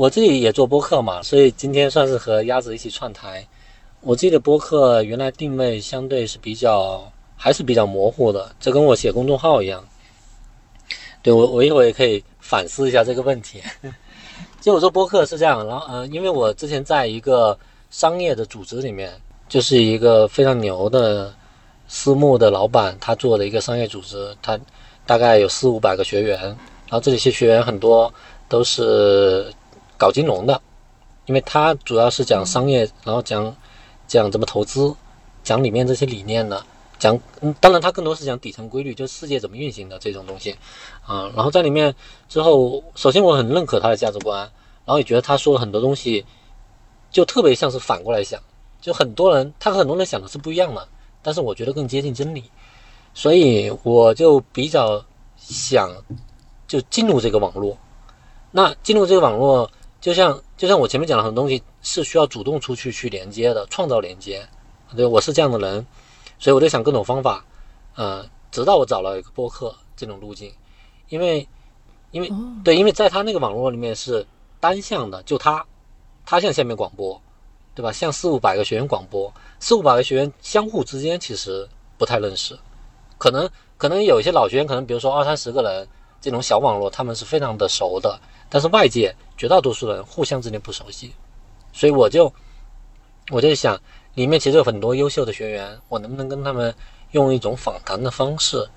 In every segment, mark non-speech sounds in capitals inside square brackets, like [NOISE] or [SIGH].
我自己也做播客嘛，所以今天算是和鸭子一起串台。我自己的播客原来定位相对是比较还是比较模糊的，这跟我写公众号一样。对我，我一会儿也可以反思一下这个问题。[LAUGHS] 就我做播客是这样，然后呃，因为我之前在一个商业的组织里面，就是一个非常牛的私募的老板，他做的一个商业组织，他大概有四五百个学员，然后这里些学员很多都是搞金融的，因为他主要是讲商业，然后讲讲怎么投资，讲里面这些理念的。讲，嗯，当然，他更多是讲底层规律，就是世界怎么运行的这种东西，啊，然后在里面之后，首先我很认可他的价值观，然后也觉得他说了很多东西，就特别像是反过来想，就很多人他和很多人想的是不一样的，但是我觉得更接近真理，所以我就比较想就进入这个网络，那进入这个网络，就像就像我前面讲的很多东西是需要主动出去去连接的，创造连接，对，我是这样的人。所以我就想各种方法，呃，直到我找了一个播客这种路径，因为，因为对，因为在他那个网络里面是单向的，就他，他向下面广播，对吧？向四五百个学员广播，四五百个学员相互之间其实不太认识，可能可能有一些老学员，可能比如说二三十个人这种小网络，他们是非常的熟的，但是外界绝大多数人互相之间不熟悉，所以我就我就想。里面其实有很多优秀的学员，我能不能跟他们用一种访谈的方式，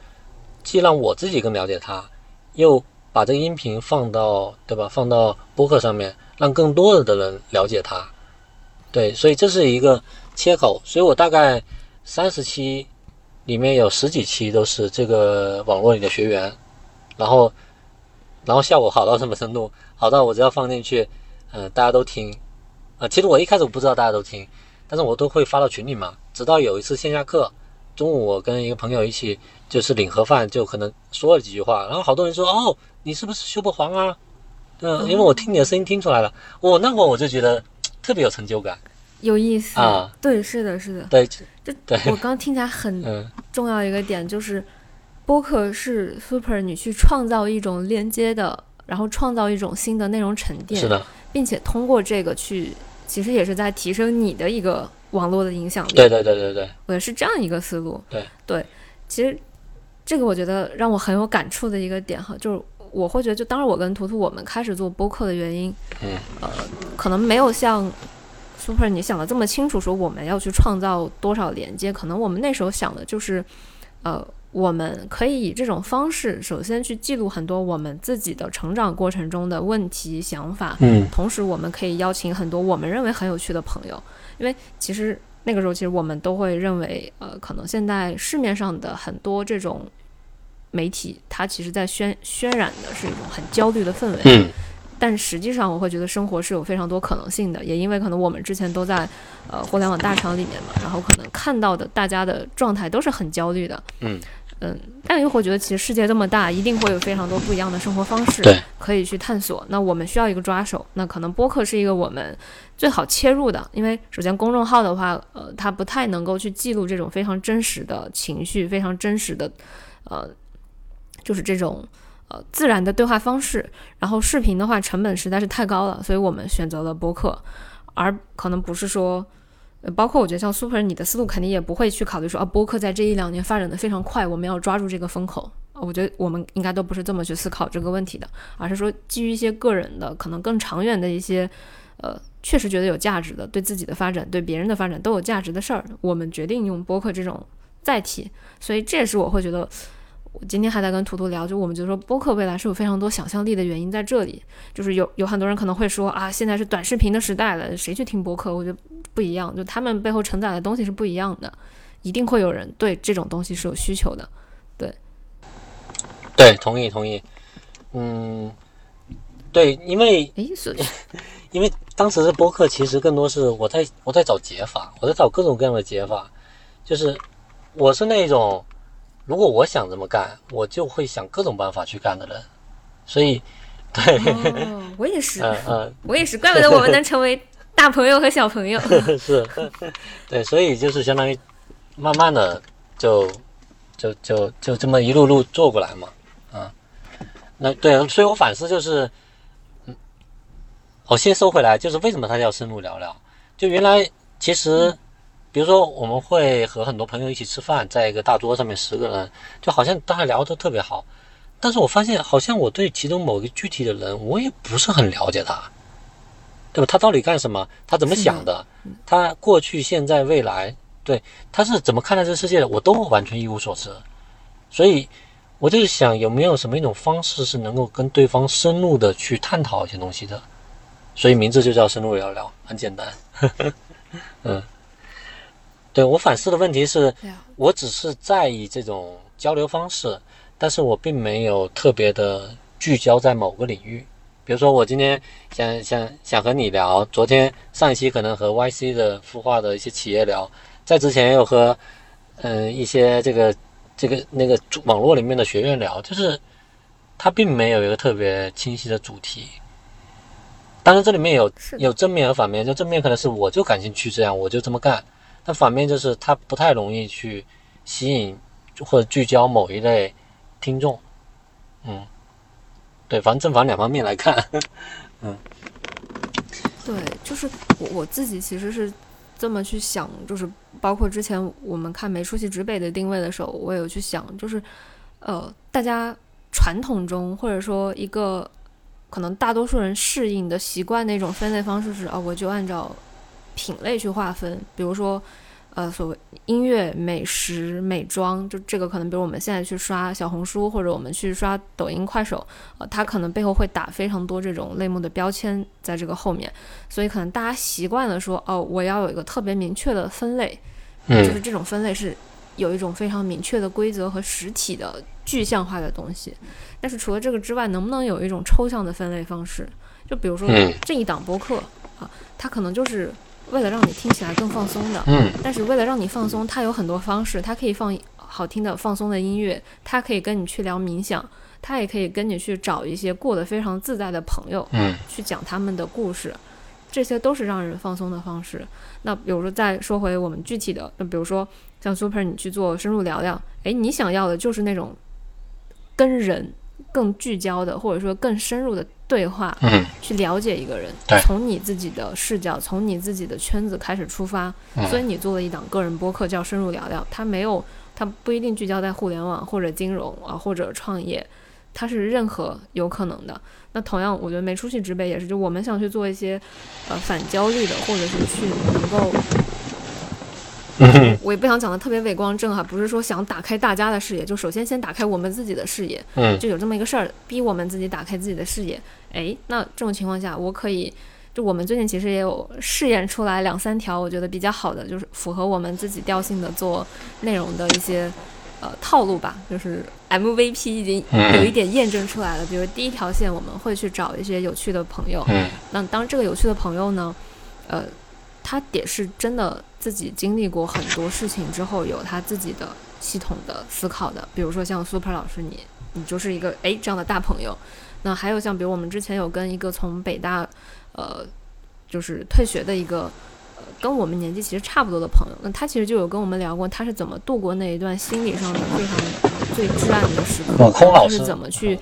既让我自己更了解他，又把这个音频放到对吧？放到播客上面，让更多的人了解他。对，所以这是一个切口。所以我大概三十期里面有十几期都是这个网络里的学员，然后然后效果好到什么程度？好到我只要放进去，嗯，大家都听。啊，其实我一开始我不知道大家都听。但是我都会发到群里嘛，直到有一次线下课，中午我跟一个朋友一起就是领盒饭，就可能说了几句话，然后好多人说哦，你是不是修不黄啊？嗯，因为我听你的声音听出来了，我那会儿我就觉得特别有成就感，有意思啊，对，是的，是的，对，这我刚听起来很 [LAUGHS] 重要一个点就是，播客是 super 你去创造一种连接的，然后创造一种新的内容沉淀，是的，并且通过这个去。其实也是在提升你的一个网络的影响力。对对对对对，我是这样一个思路。对对，其实这个我觉得让我很有感触的一个点哈，就是我会觉得，就当时我跟图图我们开始做播客的原因，嗯，呃，可能没有像 Super 你想的这么清楚，说我们要去创造多少连接，可能我们那时候想的就是，呃。我们可以以这种方式，首先去记录很多我们自己的成长过程中的问题、想法。嗯，同时我们可以邀请很多我们认为很有趣的朋友，因为其实那个时候，其实我们都会认为，呃，可能现在市面上的很多这种媒体，它其实在渲渲染的是一种很焦虑的氛围。嗯。但实际上，我会觉得生活是有非常多可能性的，也因为可能我们之前都在呃互联网大厂里面嘛，然后可能看到的大家的状态都是很焦虑的。嗯。嗯，但又会觉得其实世界这么大，一定会有非常多不一样的生活方式可以去探索。那我们需要一个抓手，那可能播客是一个我们最好切入的，因为首先公众号的话，呃，它不太能够去记录这种非常真实的情绪，非常真实的，呃，就是这种自然的对话方式。然后视频的话，成本实在是太高了，所以我们选择了播客，而可能不是说。呃包括我觉得像 Super，你的思路肯定也不会去考虑说啊，播客在这一两年发展的非常快，我们要抓住这个风口。我觉得我们应该都不是这么去思考这个问题的，而是说基于一些个人的可能更长远的一些，呃，确实觉得有价值的，对自己的发展、对别人的发展都有价值的事儿，我们决定用播客这种载体。所以这也是我会觉得。我今天还在跟图图聊，就我们觉得说播客未来是有非常多想象力的原因在这里，就是有有很多人可能会说啊，现在是短视频的时代了，谁去听播客？我觉得不一样，就他们背后承载的东西是不一样的，一定会有人对这种东西是有需求的，对，对，同意同意，嗯，对，因为诶，[LAUGHS] 因为当时的播客其实更多是我在我在找解法，我在找各种各样的解法，就是我是那种。如果我想这么干，我就会想各种办法去干的人，所以，对，我也是，嗯嗯，我也是，怪不得我们能成为大朋友和小朋友，[LAUGHS] 是，对，所以就是相当于慢慢的就就就就这么一路路做过来嘛，啊，那对，所以我反思就是，嗯，我先收回来，就是为什么它叫深入聊聊？就原来其实，比如说我们会和很多朋友一起吃饭，在一个大桌上面十个人，就好像大家聊得特别好，但是我发现好像我对其中某个具体的人，我也不是很了解他，对吧？他到底干什么？他怎么想的？他过去、现在、未来，对，他是怎么看待这个世界的？我都完全一无所知，所以。我就是想有没有什么一种方式是能够跟对方深入的去探讨一些东西的，所以名字就叫深入聊聊，很简单。[LAUGHS] 嗯，对我反思的问题是，我只是在意这种交流方式，但是我并没有特别的聚焦在某个领域。比如说，我今天想想想和你聊，昨天上一期可能和 YC 的孵化的一些企业聊，在之前又和嗯一些这个。这个那个网络里面的学院聊，就是它并没有一个特别清晰的主题。当然，这里面有有正面和反面。就正面可能是我就感兴趣这样，我就这么干；它反面就是它不太容易去吸引或者聚焦某一类听众。嗯，对，反正正反两方面来看。嗯，对，就是我我自己其实是。这么去想，就是包括之前我们看没出息指北的定位的时候，我也有去想，就是，呃，大家传统中或者说一个可能大多数人适应的习惯的一种分类方式是，啊，我就按照品类去划分，比如说。呃，所谓音乐、美食、美妆，就这个可能，比如我们现在去刷小红书，或者我们去刷抖音、快手，呃，它可能背后会打非常多这种类目的标签在这个后面，所以可能大家习惯了说，哦，我要有一个特别明确的分类，就是这种分类是有一种非常明确的规则和实体的具象化的东西。但是除了这个之外，能不能有一种抽象的分类方式？就比如说这一档播客啊，它可能就是。为了让你听起来更放松的，嗯，但是为了让你放松，它有很多方式，它可以放好听的放松的音乐，它可以跟你去聊冥想，它也可以跟你去找一些过得非常自在的朋友，嗯，去讲他们的故事，这些都是让人放松的方式。那比如说再说回我们具体的，那比如说像 Super，你去做深入聊聊，诶，你想要的就是那种跟人。更聚焦的，或者说更深入的对话，嗯，去了解一个人，从你自己的视角，从你自己的圈子开始出发，所以你做了一档个人播客叫《深入聊聊》，它没有，它不一定聚焦在互联网或者金融啊或者创业，它是任何有可能的。那同样，我觉得没出息直北也是，就我们想去做一些呃反焦虑的，或者是去能够。我也不想讲的特别伟光正哈，不是说想打开大家的视野，就首先先打开我们自己的视野，嗯，就有这么一个事儿，逼我们自己打开自己的视野。哎，那这种情况下，我可以，就我们最近其实也有试验出来两三条，我觉得比较好的，就是符合我们自己调性的做内容的一些呃套路吧，就是 MVP 已经有一点验证出来了。比如第一条线，我们会去找一些有趣的朋友，嗯，那当这个有趣的朋友呢，呃。他也是真的自己经历过很多事情之后，有他自己的系统的思考的。比如说像 Super 老师，你你就是一个哎这样的大朋友。那还有像比如我们之前有跟一个从北大呃就是退学的一个呃跟我们年纪其实差不多的朋友，那他其实就有跟我们聊过他是怎么度过那一段心理上的非常最至暗的时刻，他是怎么去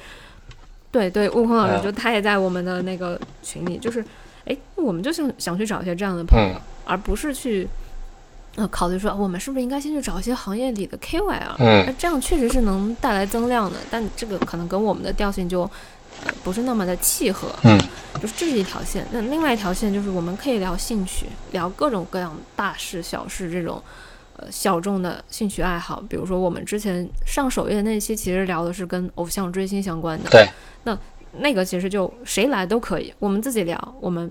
对对悟空老师就他也在我们的那个群里，就是。哎，我们就想想去找一些这样的朋友，而不是去呃考虑说我们是不是应该先去找一些行业里的 KOL。嗯，那这样确实是能带来增量的，但这个可能跟我们的调性就呃不是那么的契合。嗯，就是这是一条线。那另外一条线就是我们可以聊兴趣，聊各种各样大事小事这种呃小众的兴趣爱好。比如说我们之前上首页那期其实聊的是跟偶像追星相关的。对，那。那个其实就谁来都可以，我们自己聊，我们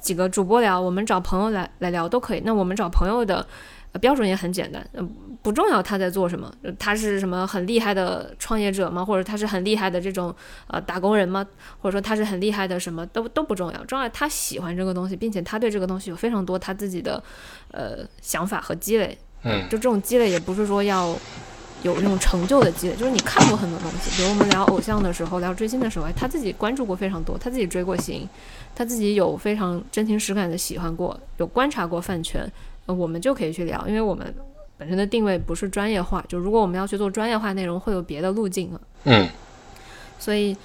几个主播聊，我们找朋友来来聊都可以。那我们找朋友的标准也很简单，嗯，不重要他在做什么，他是什么很厉害的创业者吗？或者他是很厉害的这种呃打工人吗？或者说他是很厉害的什么都都不重要，重要他喜欢这个东西，并且他对这个东西有非常多他自己的呃想法和积累。嗯，就这种积累也不是说要。有那种成就的积累，就是你看过很多东西，比如我们聊偶像的时候，聊追星的时候，他自己关注过非常多，他自己追过星，他自己有非常真情实感的喜欢过，有观察过饭圈，呃，我们就可以去聊，因为我们本身的定位不是专业化，就如果我们要去做专业化内容，会有别的路径啊。嗯。所以，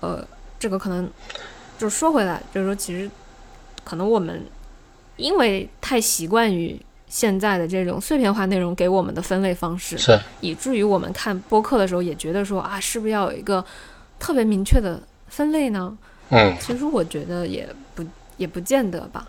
呃，这个可能就说回来，就是说其实可能我们因为太习惯于现在的这种碎片化内容给我们的分类方式，是以至于我们看播客的时候也觉得说啊，是不是要有一个特别明确的分类呢？嗯，其实我觉得也不也不见得吧，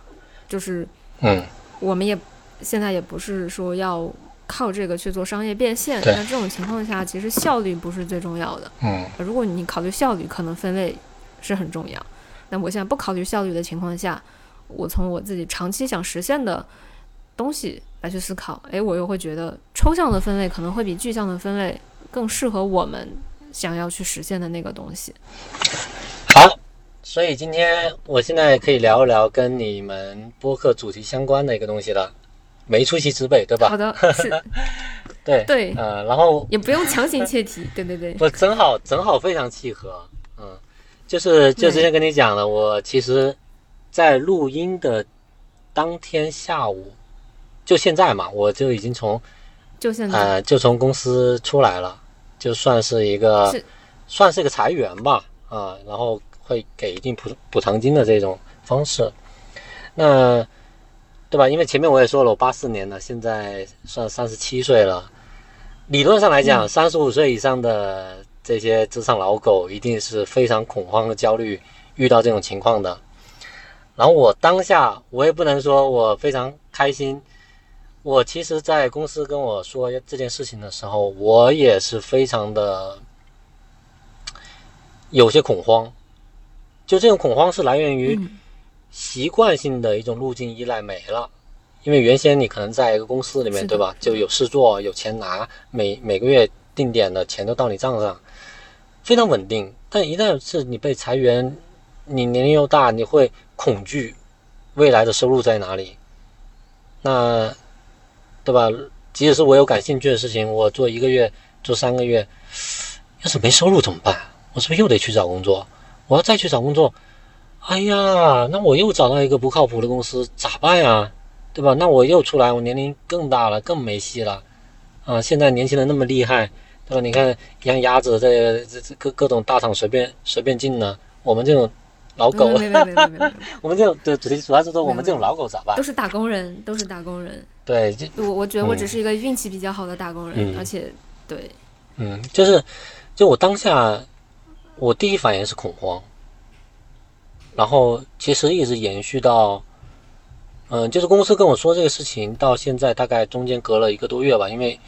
就是嗯，我们也现在也不是说要靠这个去做商业变现，对那这种情况下，其实效率不是最重要的。嗯，如果你考虑效率，可能分类是很重要。那我现在不考虑效率的情况下，我从我自己长期想实现的东西来去思考，诶，我又会觉得抽象的分类可能会比具象的分类更适合我们想要去实现的那个东西。好，所以今天我现在可以聊一聊跟你们播客主题相关的一个东西了，没出息之辈，对吧？好的，[LAUGHS] 是对对呃，然后也不用强行切题，对对对，不正好正好非常契合，嗯，就是就之前跟你讲了，我其实，在录音的当天下午，就现在嘛，我就已经从就现在、呃就从公司出来了，就算是一个是算是一个裁员吧，啊，然后会给一定补补偿金的这种方式，那对吧？因为前面我也说了，我八四年的，现在算三十七岁了。理论上来讲，三十五岁以上的这些职场老狗一定是非常恐慌和焦虑，遇到这种情况的。然后我当下我也不能说我非常开心，我其实，在公司跟我说这件事情的时候，我也是非常的有些恐慌。就这种恐慌是来源于嗯习惯性的一种路径依赖没了，因为原先你可能在一个公司里面，对吧？就有事做，有钱拿，每每个月定点的钱都到你账上，非常稳定。但一旦是你被裁员，你年龄又大，你会恐惧未来的收入在哪里？那对吧？即使是我有感兴趣的事情，我做一个月、做三个月，要是没收入怎么办？我是不是又得去找工作？我要再去找工作，哎呀，那我又找到一个不靠谱的公司，咋办呀？对吧？那我又出来，我年龄更大了，更没戏了。啊，现在年轻人那么厉害，对吧？你看像鸭子这这这各各种大厂随便随便进呢，我们这种老狗，没没没没没没，[LAUGHS] 我们这种对主题主要是说我们这种老狗咋办？都？是打工人，都是打工人。对，就我我觉得我只是一个运气比较好的打工人，嗯。而且对，嗯，就是就我当下，我第一反应是恐慌，然后其实一直延续到，嗯，就是公司跟我说这个事情到现在大概中间隔了一个多月吧，因为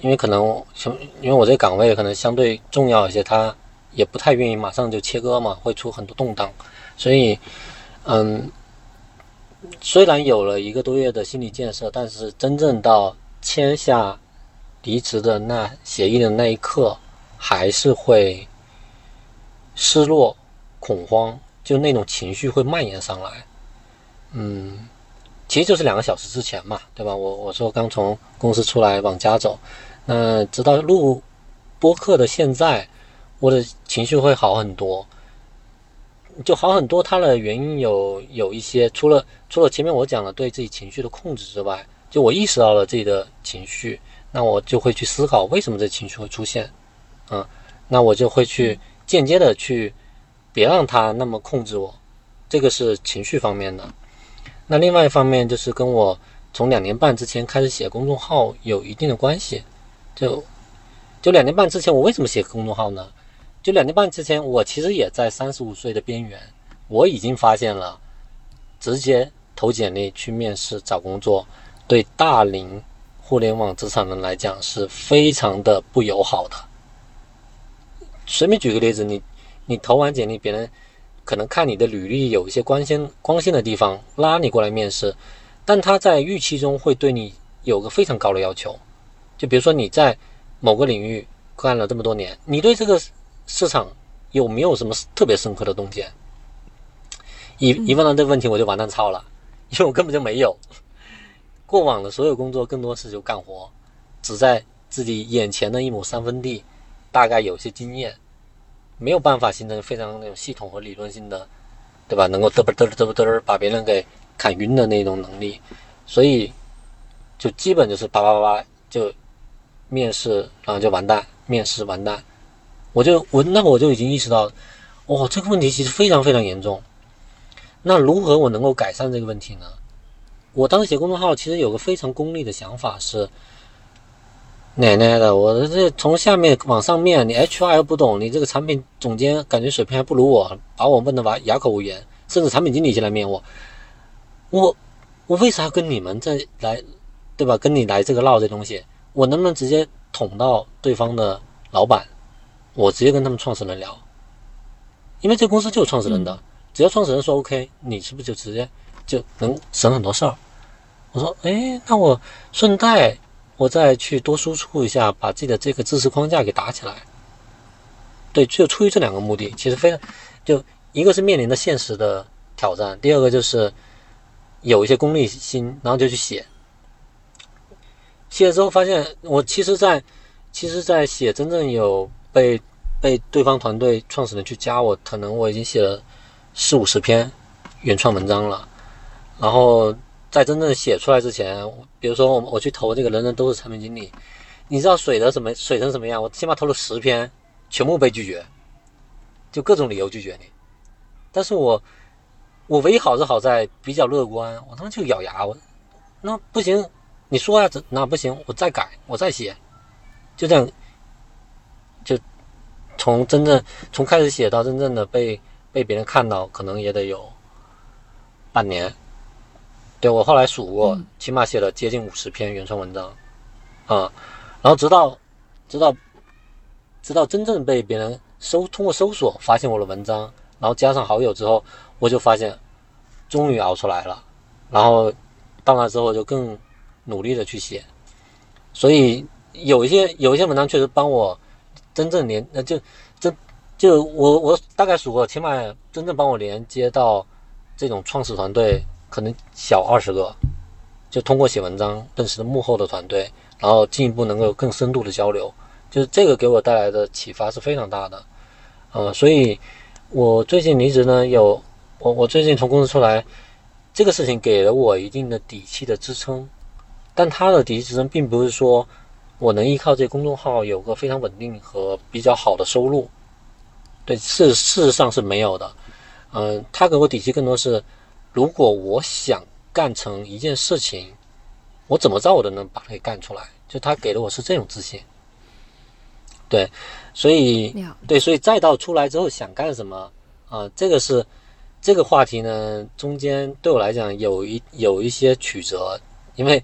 因为可能像因为我这个岗位可能相对重要一些，他也不太愿意马上就切割嘛，会出很多动荡，所以嗯，虽然有了一个多月的心理建设，但是真正到签下离职的那协议的那一刻，还是会失落、恐慌，就那种情绪会蔓延上来。嗯，其实就是两个小时之前嘛，对吧？我我说刚从公司出来往家走，那直到录播客的现在，我的情绪会好很多。就好很多，它的原因有有一些，除了除了前面我讲的对自己情绪的控制之外，就我意识到了自己的情绪，那我就会去思考为什么这情绪会出现，嗯，那我就会去间接的去别让它那么控制我，这个是情绪方面的。那另外一方面就是跟我从两年半之前开始写公众号有一定的关系，就就两年半之前我为什么写公众号呢？就两年半之前，我其实也在三十五岁的边缘，我已经发现了，直接投简历去面试找工作，对大龄互联网职场人来讲是非常的不友好的。随便举个例子，你你投完简历，别人可能看你的履历有一些光鲜光鲜的地方，拉你过来面试，但他在预期中会对你有个非常高的要求，就比如说你在某个领域干了这么多年，你对这个市场有没有什么特别深刻的洞见？一一问到这个问题，我就完蛋操了，[LAUGHS] 因为我根本就没有。过往的所有工作更多是就干活，只在自己眼前的一亩三分地，大概有些经验，没有办法形成非常那种系统和理论性的，对吧？能够嘚啵嘚啵嘚啵嘚儿把别人给砍晕的那种能力，所以就基本就是叭叭叭叭就面试，然后就完蛋，面试完蛋，我就我那我就已经意识到，哇，这个问题其实非常非常严重。那如何我能够改善这个问题呢？我当时写公众号，其实有个非常功利的想法是：奶奶的，我这从下面往上面，你 HR 又不懂，你这个产品总监感觉水平还不如我，把我问的完哑口无言，甚至产品经理进来面我，我我为啥要跟你们再来，对吧？跟你来这个唠这东西，我能不能直接捅到对方的老板？我直接跟他们创始人聊，因为这公司就是创始人的，只要创始人说 OK，你是不是就直接就能省很多事儿？我说，哎，那我顺带我再去多输出一下，把自己的这个知识框架给打起来。对，就出于这两个目的，其实非常，就一个是面临的现实的挑战，第二个就是有一些功利心，然后就去写。写了之后发现，我其实，在其实，在写真正有被被对方团队创始人去加我，可能我已经写了四五十篇原创文章了，然后。在真正写出来之前，比如说我我去投这个人人都是产品经理，你知道水的什么水成什么样？我起码投了十篇，全部被拒绝，就各种理由拒绝你。但是我我唯一好是好在比较乐观，我当时就咬牙，我那不行，你说呀，那不行，我再改，我再写，就这样，就从真正从开始写到真正的被被别人看到，可能也得有半年。对我后来数过，起码写了接近五十篇原创文章，啊，然后直到，直到，直到真正被别人搜通过搜索发现我的文章，然后加上好友之后，我就发现，终于熬出来了，然后到那之后就更努力的去写，所以有一些有一些文章确实帮我真正连，那就真就我我大概数过，起码真正帮我连接到这种创始团队。可能小二十个，就通过写文章认识了幕后的团队，然后进一步能够更深度的交流，就是这个给我带来的启发是非常大的，呃，所以我最近离职呢，有我我最近从公司出来，这个事情给了我一定的底气的支撑，但他的底气支撑并不是说我能依靠这公众号有个非常稳定和比较好的收入，对，事事实上是没有的，嗯，他给我底气更多是。如果我想干成一件事情，我怎么着我都能把它给干出来。就他给了我是这种自信，对，所以对，所以再到出来之后想干什么啊？这个是这个话题呢，中间对我来讲有一有一些曲折，因为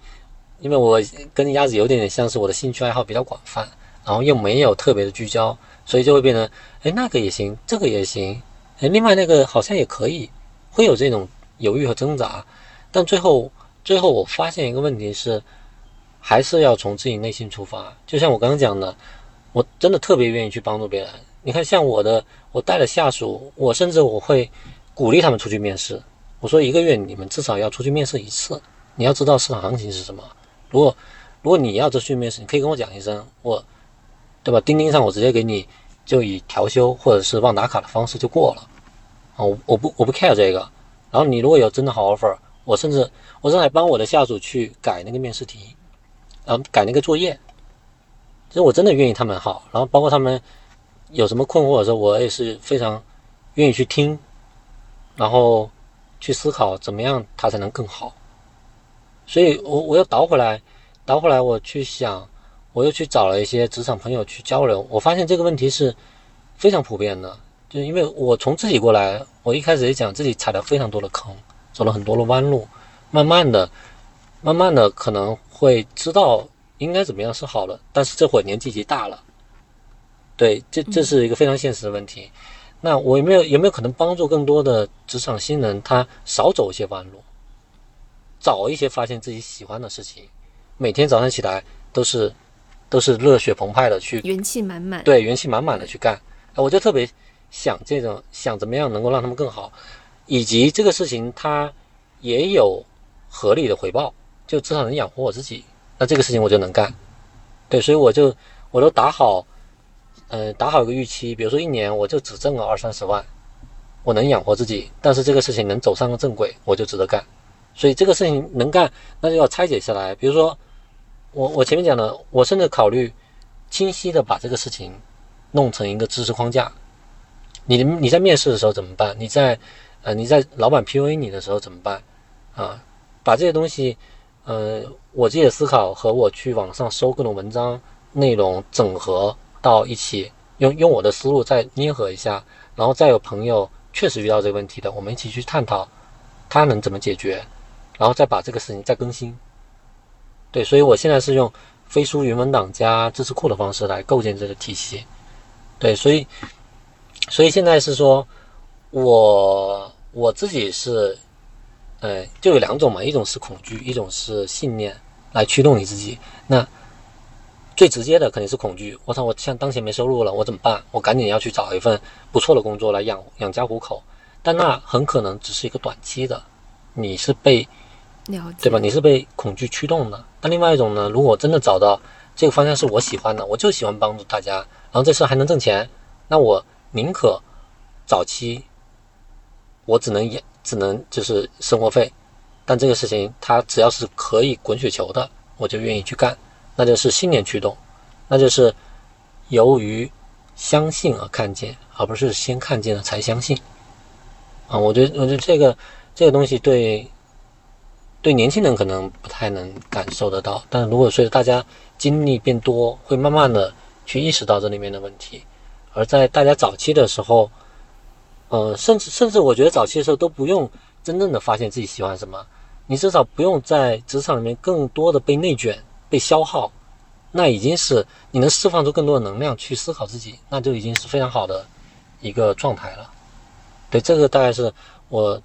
因为我跟鸭子有点点像是我的兴趣爱好比较广泛，然后又没有特别的聚焦，所以就会变成哎那个也行，这个也行，哎另外那个好像也可以，会有这种。犹豫和挣扎，但最后，最后我发现一个问题是，还是要从自己内心出发。就像我刚刚讲的，我真的特别愿意去帮助别人。你看，像我的，我带了下属，我甚至我会鼓励他们出去面试。我说一个月你们至少要出去面试一次，你要知道市场行情是什么。如果如果你要这去面试，你可以跟我讲一声，我，对吧？钉钉上我直接给你，就以调休或者是忘打卡的方式就过了。啊，我我不我不 care 这个。然后你如果有真的好 offer，我甚至我正在帮我的下属去改那个面试题，然后改那个作业，其实我真的愿意他们好。然后包括他们有什么困惑的时候，我也是非常愿意去听，然后去思考怎么样他才能更好。所以我我又倒回来，倒回来我去想，我又去找了一些职场朋友去交流，我发现这个问题是非常普遍的。就因为我从自己过来，我一开始也讲自己踩了非常多的坑，走了很多的弯路，慢慢的，慢慢的可能会知道应该怎么样是好了。但是这会年纪已经大了，对，这这是一个非常现实的问题。那我有没有有没有可能帮助更多的职场新人，他少走一些弯路，早一些发现自己喜欢的事情，每天早上起来都是都是热血澎湃的去，元气满满，对，元气满满的去干。我就特别。想这种想怎么样能够让他们更好，以及这个事情它也有合理的回报，就至少能养活我自己，那这个事情我就能干。对，所以我就我都打好，呃，打好一个预期，比如说一年我就只挣个二三十万，我能养活自己，但是这个事情能走上个正轨，我就值得干。所以这个事情能干，那就要拆解下来。比如说我我前面讲的，我甚至考虑清晰的把这个事情弄成一个知识框架。你你在面试的时候怎么办？你在呃，你在老板 PUA 你的时候怎么办？啊，把这些东西，呃，我自己的思考和我去网上搜各种文章内容整合到一起，用用我的思路再捏合一下，然后再有朋友确实遇到这个问题的，我们一起去探讨他能怎么解决，然后再把这个事情再更新。对，所以我现在是用飞书云文档加知识库的方式来构建这个体系。对，所以，所以现在是说，我我自己是，呃，就有两种嘛，一种是恐惧，一种是信念来驱动你自己。那最直接的肯定是恐惧。我操，我像当前没收入了，我怎么办？我赶紧要去找一份不错的工作来养养家糊口。但那很可能只是一个短期的，你是被，对吧？你是被恐惧驱动的。那另外一种呢？如果我真的找到这个方向是我喜欢的，我就喜欢帮助大家。然后这事还能挣钱，那我宁可早期我只能也只能就是生活费，但这个事情它只要是可以滚雪球的，我就愿意去干，那就是信念驱动，那就是由于相信而看见，而不是先看见了才相信啊！我觉得我觉得这个这个东西对对年轻人可能不太能感受得到，但如果随着大家经历变多，会慢慢的。去意识到这里面的问题，而在大家早期的时候，呃，甚至甚至我觉得早期的时候都不用真正的发现自己喜欢什么，你至少不用在职场里面更多的被内卷、被消耗，那已经是你能释放出更多的能量去思考自己，那就已经是非常好的一个状态了。对，这个大概是我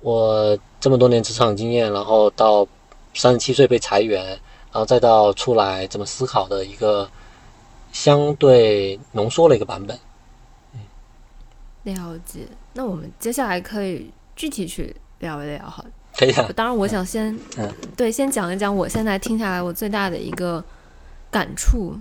我这么多年职场经验，然后到三十七岁被裁员，然后再到出来怎么思考的一个。相对浓缩的一个版本，嗯，了解。那我们接下来可以具体去聊一聊哈。可以啊。当然，我想先，嗯，对，先讲一讲我现在听下来我最大的一个感触，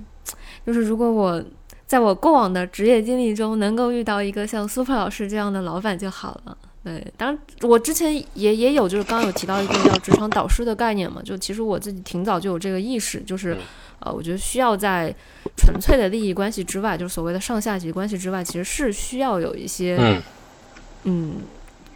就是如果我在我过往的职业经历中能够遇到一个像 Super 老师这样的老板就好了。对，当然我之前也也有，就是刚刚有提到一个叫职场导师的概念嘛，就其实我自己挺早就有这个意识，就是。呃，我觉得需要在纯粹的利益关系之外，就是所谓的上下级关系之外，其实是需要有一些，嗯，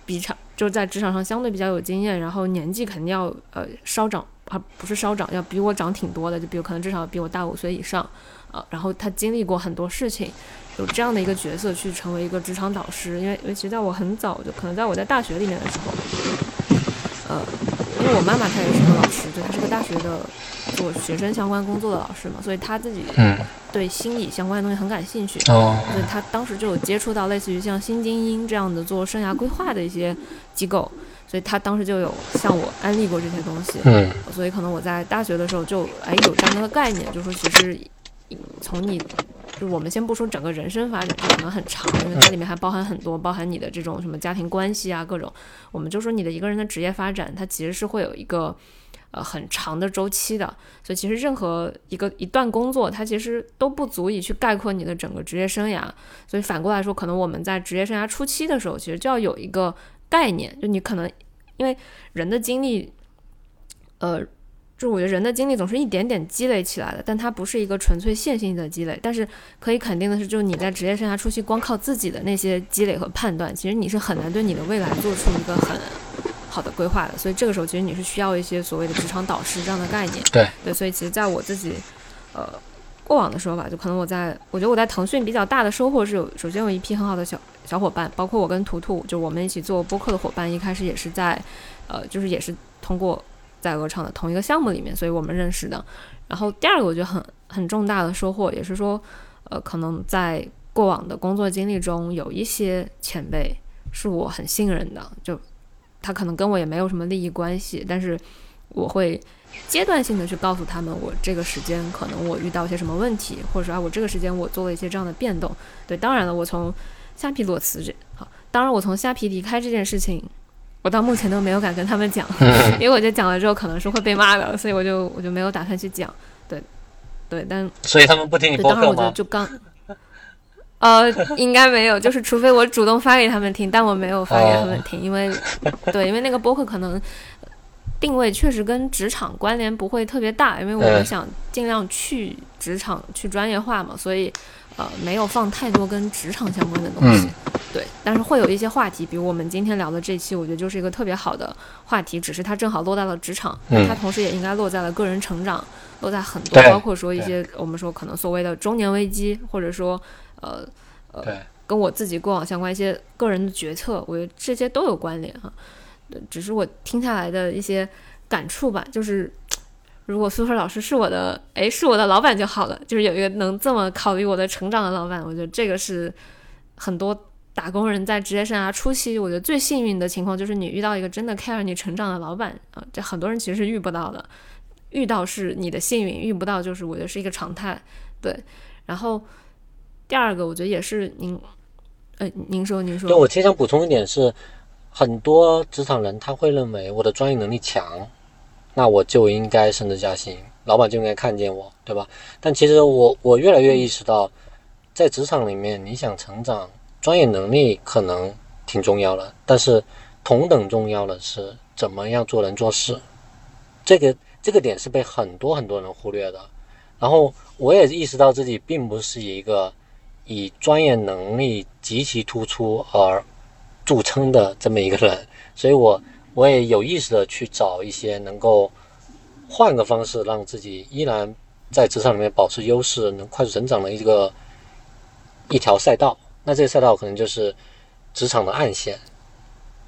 比场就是在职场上相对比较有经验，然后年纪肯定要呃稍长，啊不是稍长，要比我长挺多的，就比如可能至少比我大五岁以上，呃，然后他经历过很多事情，有这样的一个角色去成为一个职场导师，因为因为其实在我很早就可能在我在大学里面的时候，呃，因为我妈妈她也是个老师，对，她是个大学的。做学生相关工作的老师嘛，所以她自己对心理相关的东西很感兴趣，所以她当时就有接触到类似于像新精英这样的做生涯规划的一些机构，所以他当时就有向我安利过这些东西。嗯，所以可能我在大学的时候就哎有这样的个概念，就是说其实从你就我们先不说整个人生发展，可能很长，因为它里面还包含很多，包含你的这种什么家庭关系啊各种，我们就说你的一个人的职业发展，它其实是会有一个。呃，很长的周期的，所以其实任何一个一段工作，它其实都不足以去概括你的整个职业生涯。所以反过来说，可能我们在职业生涯初期的时候，其实就要有一个概念，就你可能因为人的经历，呃，就是我觉得人的经历总是一点点积累起来的，但它不是一个纯粹线性的积累。但是可以肯定的是，就是你在职业生涯初期光靠自己的那些积累和判断，其实你是很难对你的未来做出一个很。好的规划的，所以这个时候其实你是需要一些所谓的职场导师这样的概念。对对，所以其实在我自己呃过往的时候吧，就可能我在我觉得我在腾讯比较大的收获是有，首先有一批很好的小小伙伴，包括我跟图图，就我们一起做播客的伙伴，一开始也是在呃就是也是通过在鹅厂的同一个项目里面，所以我们认识的。然后第二个我觉得很很重大的收获，也是说呃可能在过往的工作经历中有一些前辈是我很信任的，就。他可能跟我也没有什么利益关系，但是我会阶段性的去告诉他们，我这个时间可能我遇到一些什么问题，或者说啊，我这个时间我做了一些这样的变动。对，当然了，我从虾皮裸辞这好，当然我从虾皮离开这件事情，我到目前都没有敢跟他们讲，[LAUGHS] 因为我觉得讲了之后可能是会被骂的，所以我就我就没有打算去讲。对，对，但所以他们不听你播客吗？就刚。呃，应该没有，就是除非我主动发给他们听，但我没有发给他们听，因为，对，因为那个播客可能定位确实跟职场关联不会特别大，因为我们想尽量去职场去专业化嘛，所以，呃，没有放太多跟职场相关的东西。对，但是会有一些话题，比如我们今天聊的这期，我觉得就是一个特别好的话题，只是它正好落在了职场，它同时也应该落在了个人成长，落在很多，包括说一些我们说可能所谓的中年危机，或者说呃呃，跟我自己过往相关一些个人的决策，我觉得这些都有关联哈。只是我听下来的一些感触吧，就是如果苏菲老师是我的，哎，是我的老板就好了，就是有一个能这么考虑我的成长的老板，我觉得这个是很多。打工人在职业生涯初期，我觉得最幸运的情况就是你遇到一个真的 care 你成长的老板啊，这很多人其实是遇不到的。遇到是你的幸运，遇不到就是我觉得是一个常态。对，然后第二个我觉得也是您，呃，您说您说，对我其实想补充一点是，很多职场人他会认为我的专业能力强，那我就应该升职加薪，老板就应该看见我，对吧？但其实我我越来越意识到，在职场里面你想成长。专业能力可能挺重要的，但是同等重要的是怎么样做人做事。这个这个点是被很多很多人忽略的。然后我也意识到自己并不是一个以专业能力极其突出而著称的这么一个人，所以我我也有意识的去找一些能够换个方式让自己依然在职场里面保持优势、能快速成长的一个一条赛道。那这个赛道可能就是职场的暗线。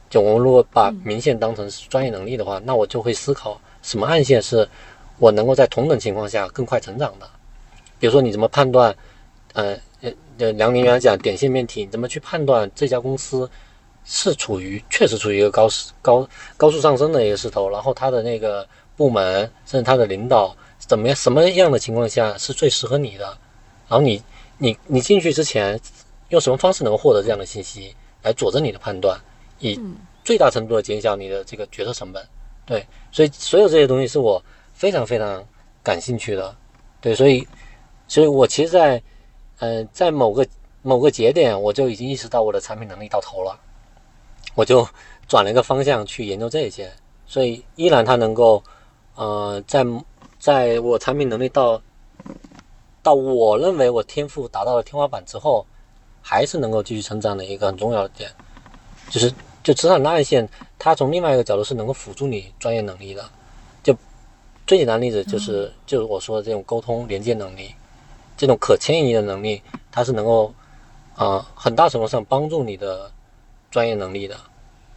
就我们如果把明线当成专业能力的话，那我就会思考什么暗线是我能够在同等情况下更快成长的。比如说，你怎么判断？呃呃，梁宁原来讲点线面体，你怎么去判断这家公司是处于确实处于一个高高高速上升的一个势头？然后他的那个部门甚至他的领导怎么样？什么样的情况下是最适合你的？然后你你你进去之前。用什么方式能够获得这样的信息来佐证你的判断，以最大程度的减小你的这个决策成本？对，所以所有这些东西是我非常非常感兴趣的。对，所以，所以我其实，在嗯，在某个某个节点，我就已经意识到我的产品能力到头了，我就转了一个方向去研究这些。所以，依然它能够，呃，在在我产品能力到到我认为我天赋达到了天花板之后。还是能够继续成长的一个很重要的点，就是就职场暗线，它从另外一个角度是能够辅助你专业能力的。就最简单例子就是就是我说的这种沟通连接能力，这种可迁移的能力，它是能够啊很大程度上帮助你的专业能力的。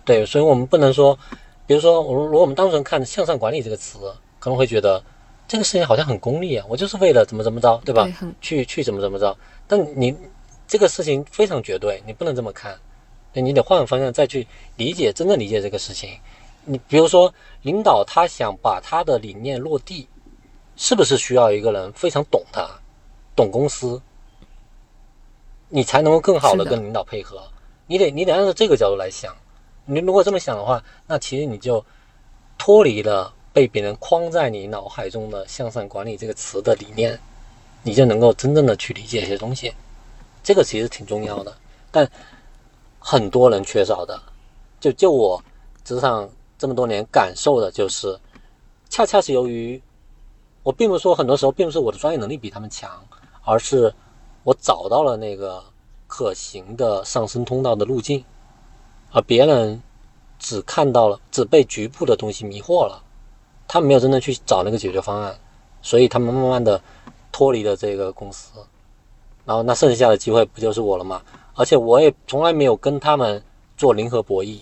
对，所以我们不能说，比如说我如果我们单纯看向上管理这个词，可能会觉得这个事情好像很功利啊，我就是为了怎么怎么着，对吧？去去怎么怎么着，但你。这个事情非常绝对，你不能这么看，你得换个方向再去理解，真正理解这个事情。你比如说，领导他想把他的理念落地，是不是需要一个人非常懂他，懂公司，你才能够更好的跟领导配合？你得你得按照这个角度来想。你如果这么想的话，那其实你就脱离了被别人框在你脑海中的向上管理这个词的理念，你就能够真正的去理解一些东西。这个其实挺重要的，但很多人缺少的，就就我职场这么多年感受的就是，恰恰是由于我并不是说很多时候并不是我的专业能力比他们强，而是我找到了那个可行的上升通道的路径，而别人只看到了只被局部的东西迷惑了，他们没有真正去找那个解决方案，所以他们慢慢的脱离了这个公司。然后那剩下的机会不就是我了吗？而且我也从来没有跟他们做零和博弈，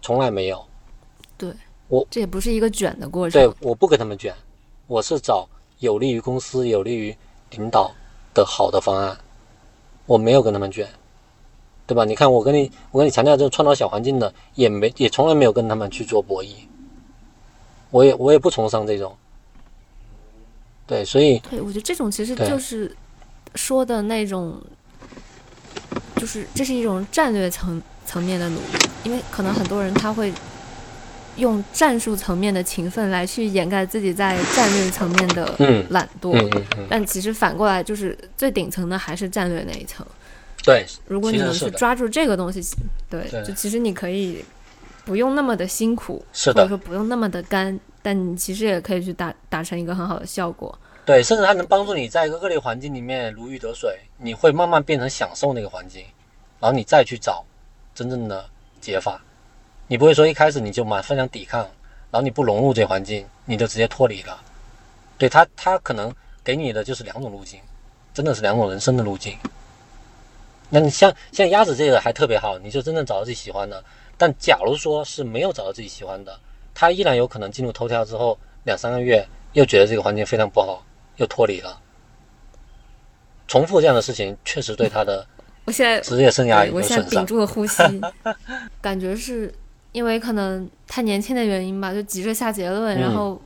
从来没有。对，我这也不是一个卷的过程。对，我不跟他们卷，我是找有利于公司、有利于领导的好的方案。我没有跟他们卷，对吧？你看，我跟你，我跟你强调这种创造小环境的，也没也从来没有跟他们去做博弈。我也我也不崇尚这种。对，所以对，我觉得这种其实就是。说的那种，就是这是一种战略层层面的努力，因为可能很多人他会用战术层面的勤奋来去掩盖自己在战略层面的懒惰，但其实反过来就是最顶层的还是战略那一层。对，如果你能去抓住这个东西，对，就其实你可以不用那么的辛苦，或者说不用那么的干，但你其实也可以去达达成一个很好的效果。对，甚至它能帮助你在一个恶劣环境里面如鱼得水，你会慢慢变成享受那个环境，然后你再去找真正的解法。你不会说一开始你就满分想抵抗，然后你不融入这环境，你就直接脱离了。对他，他可能给你的就是两种路径，真的是两种人生的路径。那你像像鸭子这个还特别好，你就真正找到自己喜欢的。但假如说是没有找到自己喜欢的，他依然有可能进入头条之后两三个月又觉得这个环境非常不好，又脱离了。重复这样的事情确实对他的我现在职业生涯我现在 [LAUGHS] 屏住了呼吸，感觉是因为可能太年轻的原因吧，就急着下结论，然后。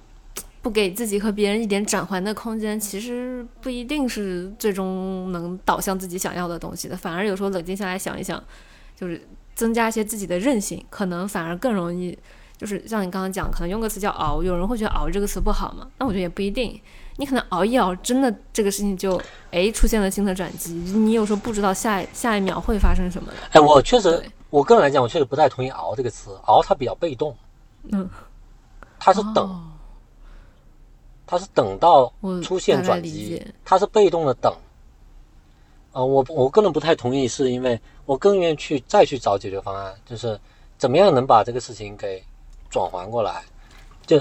不给自己和别人一点转圜的空间，其实不一定是最终能导向自己想要的东西的。反而有时候冷静下来想一想，就是增加一些自己的韧性，可能反而更容易。就是像你刚刚讲，可能用个词叫熬，有人会觉得熬这个词不好嘛？那我觉得也不一定。你可能熬一熬，真的这个事情就哎出现了新的转机。你有时候不知道下下一秒会发生什么的。哎，我确实，我个人来讲，我确实不太同意“熬”这个词。熬它比较被动，嗯，它是等。他是等到出现转机，它是被动的等。呃，我我个人不太同意，是因为我更愿意去再去找解决方案，就是怎么样能把这个事情给转还过来。就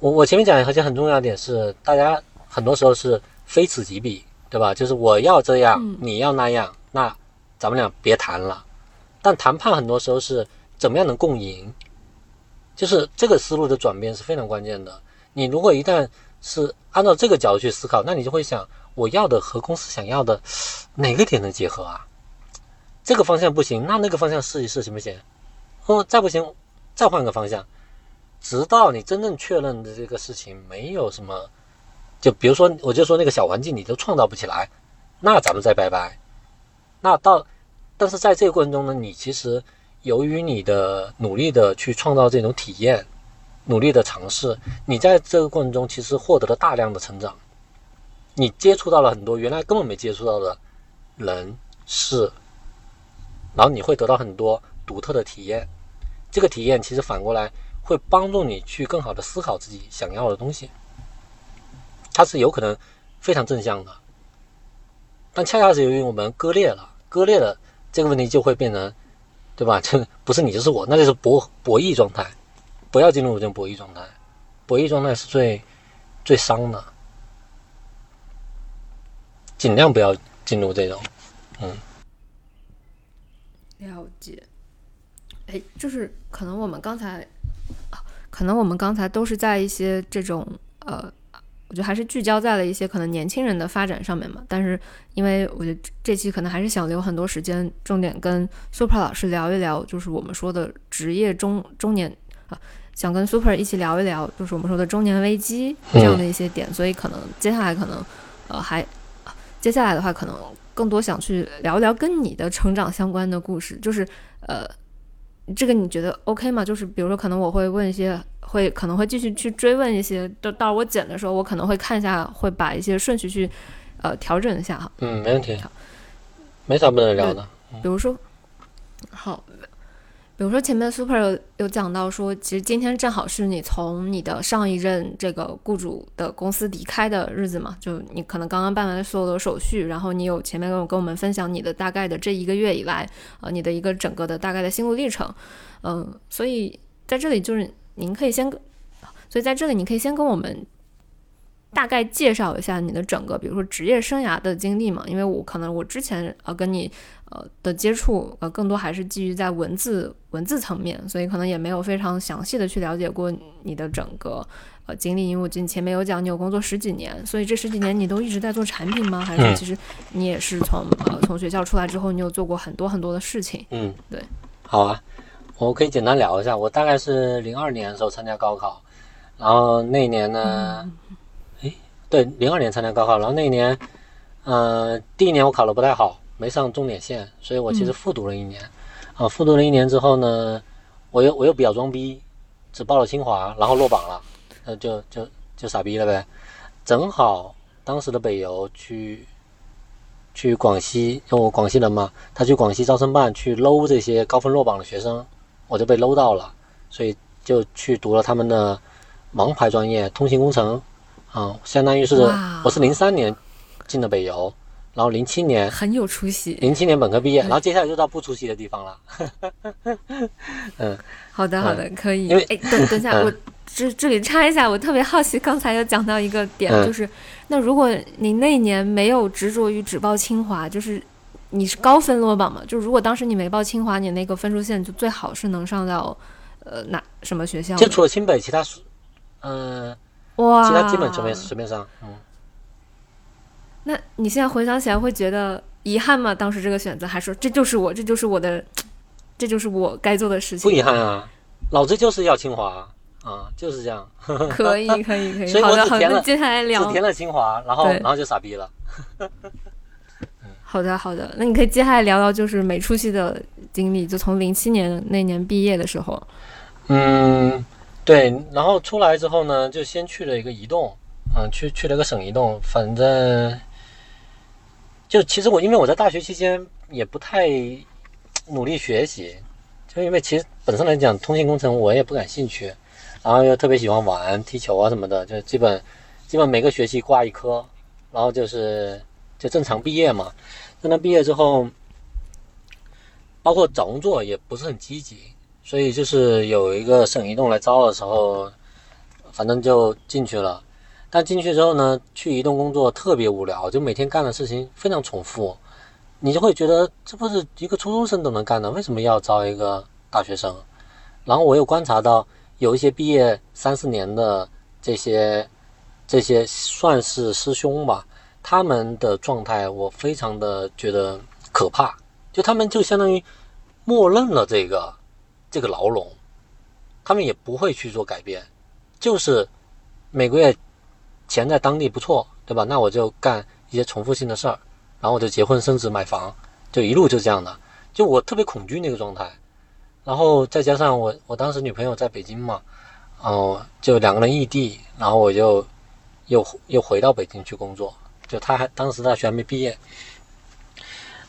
我我前面讲，而且很重要一点是，大家很多时候是非此即彼，对吧？就是我要这样，你要那样，那咱们俩别谈了。但谈判很多时候是怎么样能共赢，就是这个思路的转变是非常关键的。你如果一旦是按照这个角度去思考，那你就会想，我要的和公司想要的哪个点能结合啊？这个方向不行，那那个方向试一试行不行？哦，再不行，再换个方向，直到你真正确认的这个事情没有什么，就比如说，我就说那个小环境你都创造不起来，那咱们再拜拜。那到，但是在这个过程中呢，你其实由于你的努力的去创造这种体验。努力的尝试，你在这个过程中其实获得了大量的成长，你接触到了很多原来根本没接触到的人事，然后你会得到很多独特的体验。这个体验其实反过来会帮助你去更好的思考自己想要的东西，它是有可能非常正向的。但恰恰是由于我们割裂了，割裂了这个问题就会变成，对吧？这不是你就是我，那就是博博弈状态。不要进入这种博弈状态，博弈状态是最最伤的，尽量不要进入这种，嗯。了解。哎，就是可能我们刚才，可能我们刚才都是在一些这种呃，我觉得还是聚焦在了一些可能年轻人的发展上面嘛。但是因为我觉得这期可能还是想留很多时间，重点跟 Super 老师聊一聊，就是我们说的职业中中年。啊，想跟 Super 一起聊一聊，就是我们说的中年危机这样的一些点，所以可能接下来可能，呃，还接下来的话，可能更多想去聊一聊跟你的成长相关的故事，就是呃，这个你觉得 OK 吗？就是比如说，可能我会问一些，会可能会继续去追问一些，到到我剪的时候，我可能会看一下，会把一些顺序去呃调整一下哈。嗯，没问题，没啥不能聊的。比如说，好。比如说前面 Super 有有讲到说，其实今天正好是你从你的上一任这个雇主的公司离开的日子嘛，就你可能刚刚办完所有的手续，然后你有前面跟我跟我们分享你的大概的这一个月以来，呃，你的一个整个的大概的心路历程，嗯，所以在这里就是您可以先，所以在这里你可以先跟我们。大概介绍一下你的整个，比如说职业生涯的经历嘛，因为我可能我之前呃跟你呃的接触呃更多还是基于在文字文字层面，所以可能也没有非常详细的去了解过你的整个呃经历。因为我记得前面有讲你有工作十几年，所以这十几年你都一直在做产品吗？还是其实你也是从呃从学校出来之后，你有做过很多很多的事情？嗯，对。好啊，我可以简单聊一下，我大概是零二年的时候参加高考，然后那一年呢。对，零二年参加高考，然后那一年，呃，第一年我考的不太好，没上重点线，所以我其实复读了一年。啊，复读了一年之后呢，我又我又比较装逼，只报了清华，然后落榜了，呃，就就就傻逼了呗。正好当时的北邮去去广西，因为我广西人嘛，他去广西招生办去搂这些高分落榜的学生，我就被搂到了，所以就去读了他们的王牌专业通信工程。啊，相当于是我是零三年进的北邮，然后零七年很有出息，零七年本科毕业，然后接下来就到不出息的地方了。[LAUGHS] 嗯，好的好的，可以。因为哎，等等下，我这这里插一下，我特别好奇，刚才有讲到一个点，就是那如果你那年没有执着于只报清华，就是你是高分落榜嘛？就如果当时你没报清华，你那个分数线就最好是能上到呃哪什么学校？就除了清北，其他嗯。哇，其他基本随便随便上，嗯。那你现在回想起来会觉得遗憾吗？当时这个选择，还说这就是我，这就是我的，这就是我该做的事情。不遗憾啊，老子就是要清华啊，就是这样。可以可以可以，所以我只填了，接下来聊，只填了清华，然后然后就傻逼了。[LAUGHS] 好的好的，那你可以接下来聊聊就是没出息的经历，就从零七年那年毕业的时候。嗯。对，然后出来之后呢，就先去了一个移动，嗯，去去了个省移动，反正就其实我因为我在大学期间也不太努力学习，就因为其实本身来讲通信工程我也不感兴趣，然后又特别喜欢玩踢球啊什么的，就基本基本每个学期挂一科，然后就是就正常毕业嘛。正常毕业之后，包括找工作也不是很积极。所以就是有一个省移动来招的时候，反正就进去了。但进去之后呢，去移动工作特别无聊，就每天干的事情非常重复，你就会觉得这不是一个初中生都能干的，为什么要招一个大学生？然后我又观察到有一些毕业三四年的这些这些算是师兄吧，他们的状态我非常的觉得可怕，就他们就相当于默认了这个。这个牢笼，他们也不会去做改变，就是每个月钱在当地不错，对吧？那我就干一些重复性的事儿，然后我就结婚生子买房，就一路就这样的。就我特别恐惧那个状态，然后再加上我我当时女朋友在北京嘛，哦，就两个人异地，然后我就又又回到北京去工作，就她还当时大学还没毕业。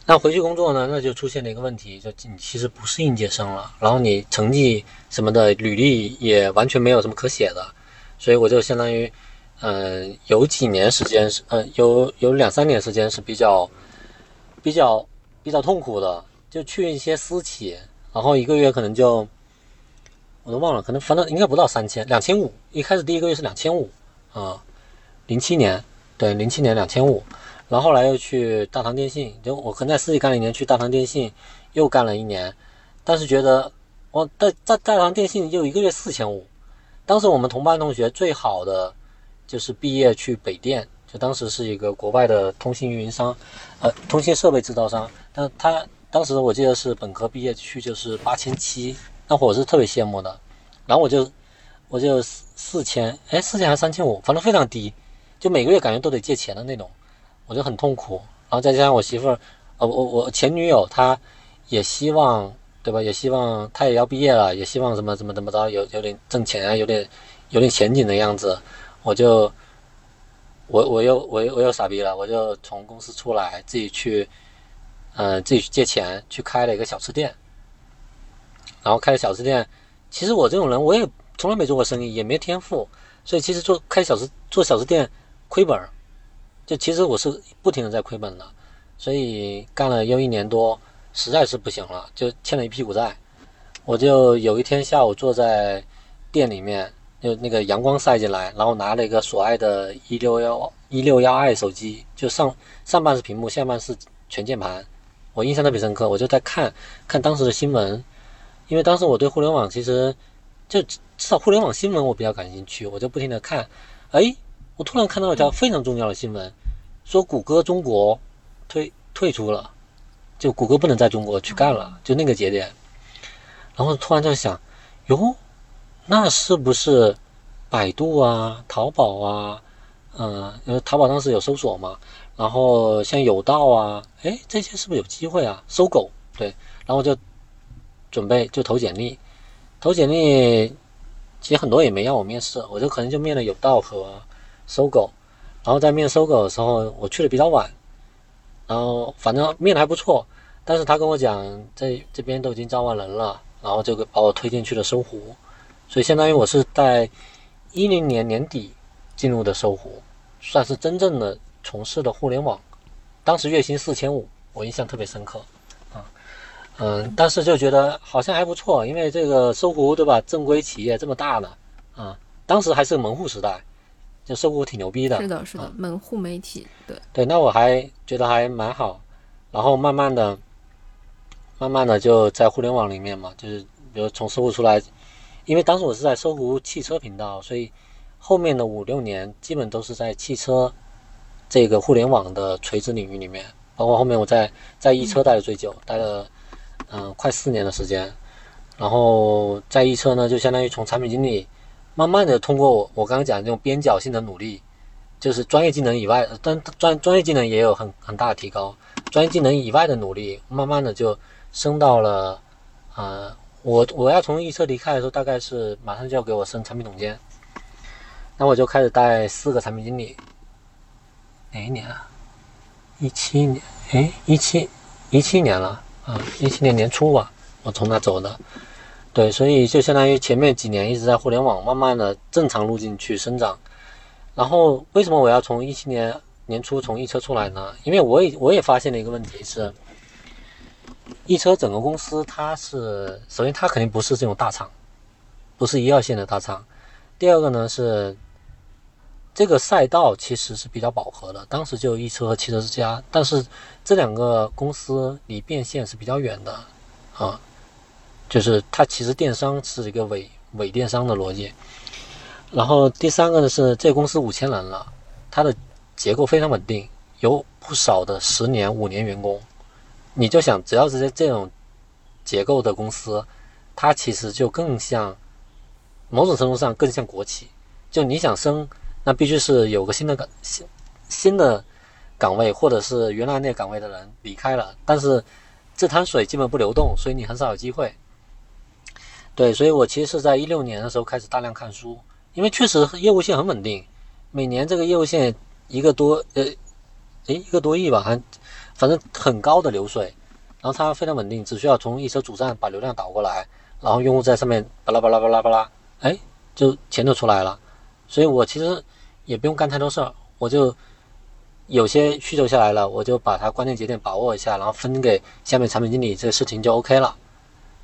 那回去工作呢，那就出现了一个问题，就你其实不是应届生了，然后你成绩什么的，履历也完全没有什么可写的，所以我就相当于，嗯，有几年时间是，嗯，有有两三年时间是比较，比较比较痛苦的，就去一些私企，然后一个月可能就，我都忘了，可能反正应该不到三千，两千五，一开始第一个月是两千五，啊，零七年，对，零七年两千五。然后后来又去大唐电信，就我可能在私企干了一年，去大唐电信又干了一年，但是觉得我在在大唐电信就一个月四千五。当时我们同班同学最好的就是毕业去北电，就当时是一个国外的通信运营商，呃，通信设备制造商。但他当时我记得是本科毕业去就是八千七，那会儿我是特别羡慕的。然后我就我就四四千，哎，四千还是三千五，反正非常低，就每个月感觉都得借钱的那种。我就很痛苦，然后再加上我媳妇儿，呃，我我前女友她也希望，对吧？也希望她也要毕业了，也希望什么怎么怎么着，有有点挣钱啊，有点有点前景的样子。我就我我又我又我又傻逼了，我就从公司出来，自己去，嗯，自己去借钱去开了一个小吃店。然后开了小吃店，其实我这种人我也从来没做过生意，也没天赋，所以其实做开小吃做小吃店亏本。就其实我是不停的在亏本的，所以干了又一年多，实在是不行了，就欠了一屁股债。我就有一天下午坐在店里面，就那个阳光晒进来，然后拿了一个索爱的一六幺一六幺 i 手机，就上上半是屏幕，下半是全键盘，我印象特别深刻。我就在看看当时的新闻，因为当时我对互联网其实就至少互联网新闻我比较感兴趣，我就不停的看，哎。我突然看到一条非常重要的新闻，说谷歌中国退退出了，就谷歌不能在中国去干了，就那个节点。然后突然在想，哟，那是不是百度啊、淘宝啊，嗯，因为淘宝当时有搜索嘛，然后像有道啊，哎，这些是不是有机会啊？搜狗对，然后就准备就投简历，投简历，其实很多也没让我面试，我就可能就面了有道和。搜狗，然后在面搜狗的时候，我去的比较晚，然后反正面的还不错，但是他跟我讲，这这边都已经招完人了，然后就给把我推荐去了搜狐，所以相当于我是在一零年年底进入的搜狐，算是真正的从事的互联网。当时月薪四千五，我印象特别深刻啊。嗯，但是就觉得好像还不错，因为这个搜狐对吧？正规企业这么大呢啊，当时还是门户时代，就搜狐挺牛逼的。是的，是的，门户媒体，对对，那我还觉得还蛮好。然后慢慢的、慢慢的就在互联网里面嘛，就是比如从搜狐出来，因为当时我是在搜狐汽车频道，所以后面的五六年基本都是在汽车这个互联网的垂直领域里面，包括后面我在在易车待的最久，待了。嗯，快四年的时间，然后在易车呢，就相当于从产品经理，慢慢的通过我我刚刚讲的这种边角性的努力，就是专业技能以外，专专专业技能也有很很大的提高，专业技能以外的努力，慢慢的就升到了，呃，我我要从易车离开的时候，大概是马上就要给我升产品总监，那我就开始带四个产品经理，哪一年啊？一七年，哎，一七一七年了。啊，一七年年初吧，我从那走的，对，所以就相当于前面几年一直在互联网，慢慢的正常路径去生长。然后为什么我要从一七年年初从易车出来呢？因为我也我也发现了一个问题是，易车整个公司它是首先它肯定不是这种大厂，不是一二线的大厂。第二个呢是。这个赛道其实是比较饱和的，当时就易车和汽车之家，但是这两个公司离变现是比较远的，啊，就是它其实电商是一个伪伪电商的逻辑。然后第三个呢是这公司五千人了，它的结构非常稳定，有不少的十年、五年员工。你就想，只要是在这种结构的公司，它其实就更像某种程度上更像国企，就你想升。那必须是有个新的岗新新的岗位，或者是原来那个岗位的人离开了，但是这滩水基本不流动，所以你很少有机会。对，所以我其实是在一六年的时候开始大量看书，因为确实业务线很稳定，每年这个业务线一个多呃，诶一个多亿吧，还反正很高的流水，然后它非常稳定，只需要从一车主站把流量导过来，然后用户在上面巴拉巴拉巴拉巴拉，哎，就钱就出来了，所以我其实。也不用干太多事儿，我就有些需求下来了，我就把它关键节点把握一下，然后分给下面产品经理，这个事情就 OK 了。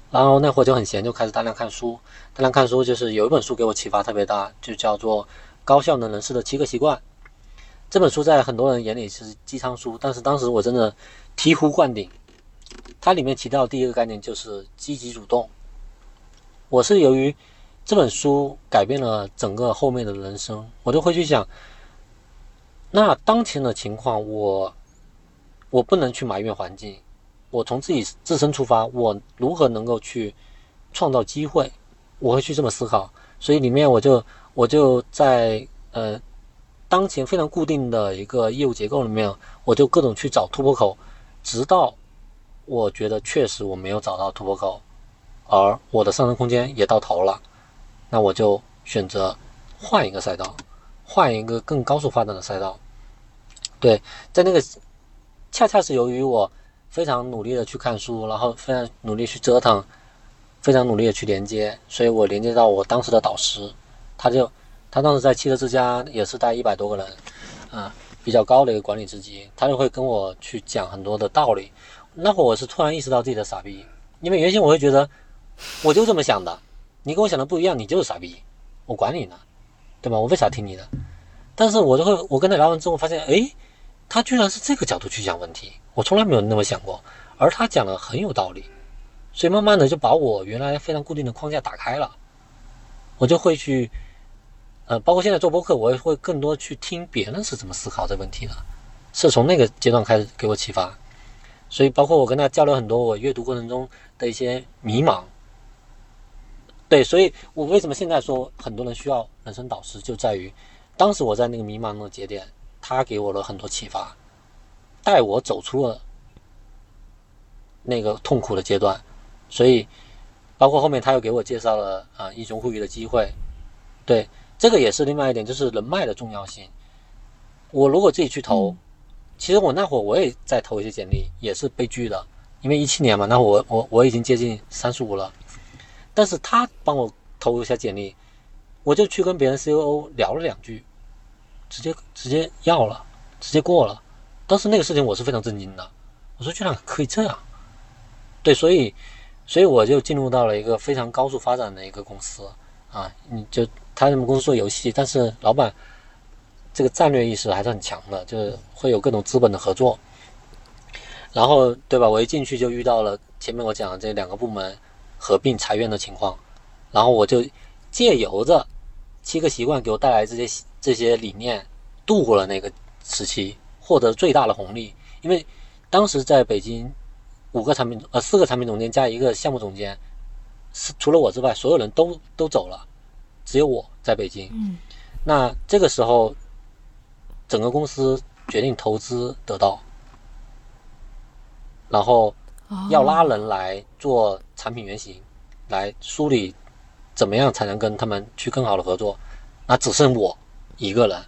然后那会儿就很闲，就开始大量看书。大量看书就是有一本书给我启发特别大，就叫做《高效能人士的七个习惯》。这本书在很多人眼里是鸡汤书，但是当时我真的醍醐灌顶。它里面提到第一个概念就是积极主动。我是由于。这本书改变了整个后面的人生，我都会去想，那当前的情况，我我不能去埋怨环境，我从自己自身出发，我如何能够去创造机会？我会去这么思考。所以里面我就我就在呃当前非常固定的一个业务结构里面，我就各种去找突破口，直到我觉得确实我没有找到突破口，而我的上升空间也到头了。那我就选择换一个赛道，换一个更高速发展的赛道。对，在那个恰恰是由于我非常努力的去看书，然后非常努力去折腾，非常努力的去连接，所以我连接到我当时的导师，他就他当时在汽车之家也是带一百多个人，啊，比较高的一个管理职级，他就会跟我去讲很多的道理。那会我是突然意识到自己的傻逼，因为原先我会觉得我就这么想的。你跟我想的不一样，你就是傻逼，我管你呢，对吧？我为啥听你的？但是我就会，我跟他聊完之后发现，哎，他居然是这个角度去讲问题，我从来没有那么想过，而他讲的很有道理，所以慢慢的就把我原来非常固定的框架打开了，我就会去，呃，包括现在做播客，我也会更多去听别人是怎么思考这个问题的，是从那个阶段开始给我启发，所以包括我跟他交流很多我阅读过程中的一些迷茫。对，所以我为什么现在说很多人需要人生导师，就在于当时我在那个迷茫的节点，他给我了很多启发，带我走出了那个痛苦的阶段。所以，包括后面他又给我介绍了啊英雄互娱的机会。对，这个也是另外一点，就是人脉的重要性。我如果自己去投，其实我那会儿我也在投一些简历，也是被拒的，因为一七年嘛，那我我我已经接近三十五了。但是他帮我投一下简历，我就去跟别人 C O O 聊了两句，直接直接要了，直接过了。当时那个事情我是非常震惊的，我说居然可以这样。对，所以所以我就进入到了一个非常高速发展的一个公司啊，你就他们公司做游戏，但是老板这个战略意识还是很强的，就是会有各种资本的合作。然后对吧？我一进去就遇到了前面我讲的这两个部门合并裁员的情况，然后我就借由着七个习惯给我带来这些这些理念，度过了那个时期，获得最大的红利。因为当时在北京，五个产品呃四个产品总监加一个项目总监，是除了我之外，所有人都都走了，只有我在北京。嗯，那这个时候，整个公司决定投资得到。然后要拉人来做产品原型，来梳理怎么样才能跟他们去更好的合作。那只剩我一个人，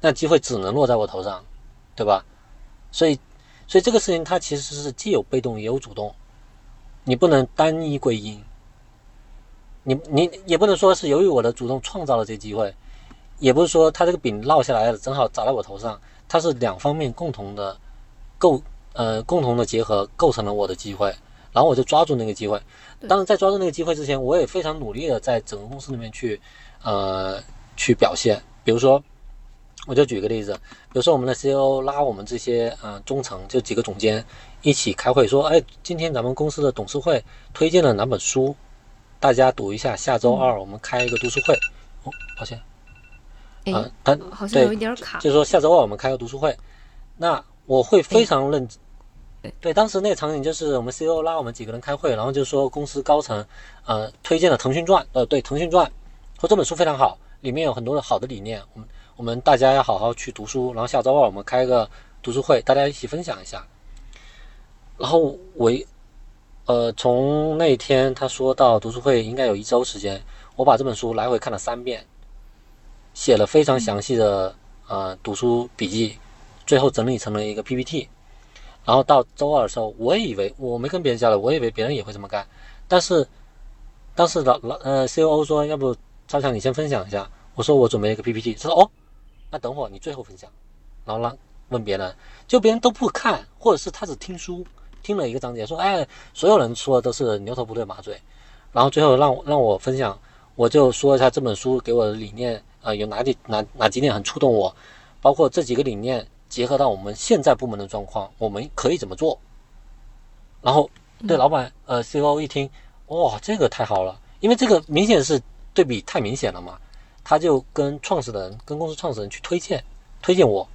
那机会只能落在我头上，对吧？所以，所以这个事情它其实是既有被动也有主动，你不能单一归因。你你也不能说是由于我的主动创造了这机会，也不是说他这个饼落下来了正好砸在我头上，它是两方面共同的构。呃，共同的结合构成了我的机会，然后我就抓住那个机会。当然，在抓住那个机会之前，我也非常努力的在整个公司里面去，呃，去表现。比如说，我就举个例子，比如说我们的 CEO 拉我们这些呃中层，就几个总监一起开会，说，哎，今天咱们公司的董事会推荐了哪本书，大家读一下。下周二我们开一个读书会。哦，抱歉，啊，他好像有一点卡。就是说下周二我们开个读书会，那。我会非常认真，对，当时那个场景就是我们 CEO 拉我们几个人开会，然后就说公司高层，呃，推荐了《腾讯传》，呃，对，《腾讯传》说这本书非常好，里面有很多的好的理念，我们我们大家要好好去读书，然后下周二我们开个读书会，大家一起分享一下。然后我，呃，从那天他说到读书会应该有一周时间，我把这本书来回看了三遍，写了非常详细的呃读书笔记。最后整理成了一个 PPT，然后到周二的时候，我以为我没跟别人交流，我以为别人也会这么干。但是当时老老呃 COO 说，要不超强你先分享一下。我说我准备一个 PPT，他说哦，那等会儿你最后分享。然后让问别人，就别人都不看，或者是他只听书，听了一个章节，说哎，所有人说的都是牛头不对马嘴。然后最后让让我分享，我就说一下这本书给我的理念，呃，有哪几哪哪几点很触动我，包括这几个理念。结合到我们现在部门的状况，我们可以怎么做？然后对老板，呃，COO 一听，哇，这个太好了，因为这个明显是对比太明显了嘛。他就跟创始人、跟公司创始人去推荐，推荐我，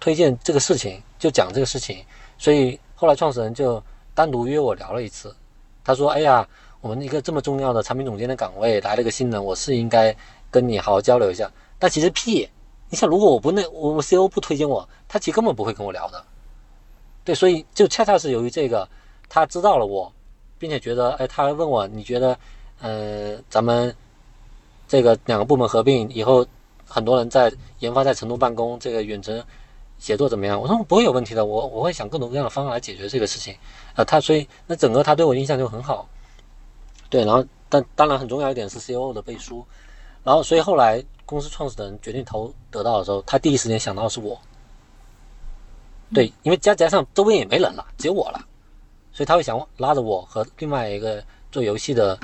推荐这个事情，就讲这个事情。所以后来创始人就单独约我聊了一次，他说：“哎呀，我们一个这么重要的产品总监的岗位来了个新人，我是应该跟你好好交流一下。”但其实屁。你想，如果我不那我我 CO 不推荐我，他其实根本不会跟我聊的。对，所以就恰恰是由于这个，他知道了我，并且觉得，哎，他问我，你觉得，呃，咱们这个两个部门合并以后，很多人在研发在成都办公，这个远程协作怎么样？我说不会有问题的，我我会想各种各样的方案来解决这个事情。呃，他所以那整个他对我印象就很好。对，然后但当然很重要一点是 COO 的背书，然后所以后来。公司创始人决定投得到的时候，他第一时间想到的是我。对，因为加加上周边也没人了，只有我了，所以他会想拉着我和另外一个做游戏的，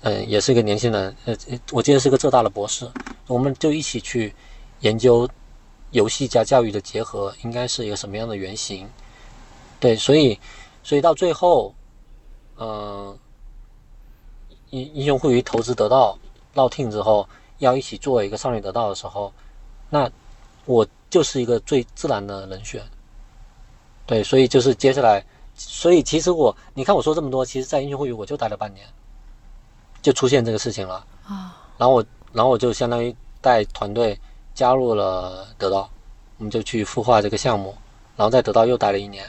嗯，也是一个年轻人，呃，我记得是个浙大的博士，我们就一起去研究游戏加教育的结合应该是一个什么样的原型。对，所以，所以到最后，嗯，英英雄互娱投资得到闹听之后。要一起做一个少女得到的时候，那我就是一个最自然的人选。对，所以就是接下来，所以其实我，你看我说这么多，其实，在英雄互娱我就待了半年，就出现这个事情了啊。然后我，然后我就相当于带团队加入了得到，我们就去孵化这个项目，然后在得到又待了一年。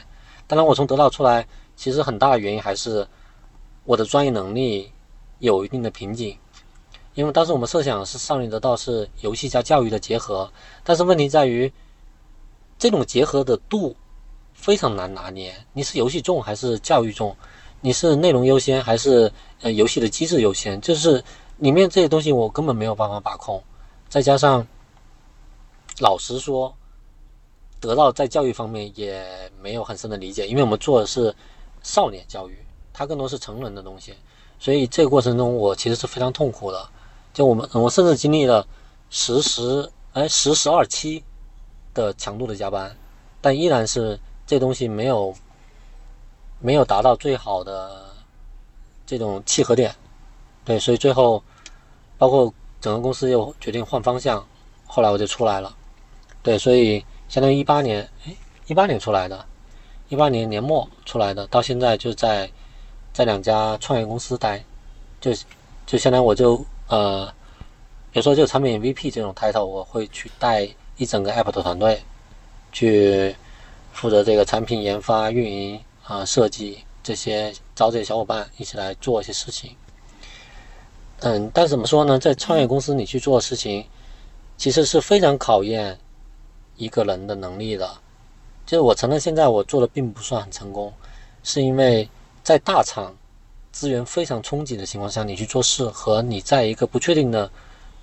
当然，我从得到出来，其实很大的原因还是我的专业能力有一定的瓶颈。因为当时我们设想是少女得到是游戏加教育的结合，但是问题在于，这种结合的度非常难拿捏。你是游戏重还是教育重？你是内容优先还是呃游戏的机制优先？就是里面这些东西我根本没有办法把控。再加上老实说，得到在教育方面也没有很深的理解，因为我们做的是少年教育，它更多是成人的东西，所以这个过程中我其实是非常痛苦的。就我们，我甚至经历了十十哎十十二期的强度的加班，但依然是这东西没有没有达到最好的这种契合点。对，所以最后包括整个公司又决定换方向，后来我就出来了。对，所以相当于一八年，哎，一八年出来的，一八年年末出来的，到现在就在在两家创业公司待，就就相当于我就呃，比如说就产品 VP 这种 title，我会去带一整个 app 的团队，去负责这个产品研发、运营啊、设计这些，招这些小伙伴一起来做一些事情。嗯，但怎么说呢，在创业公司你去做事情，其实是非常考验。一个人的能力的，就是我承认现在我做的并不算很成功，是因为在大厂资源非常充足的情况下，你去做事和你在一个不确定的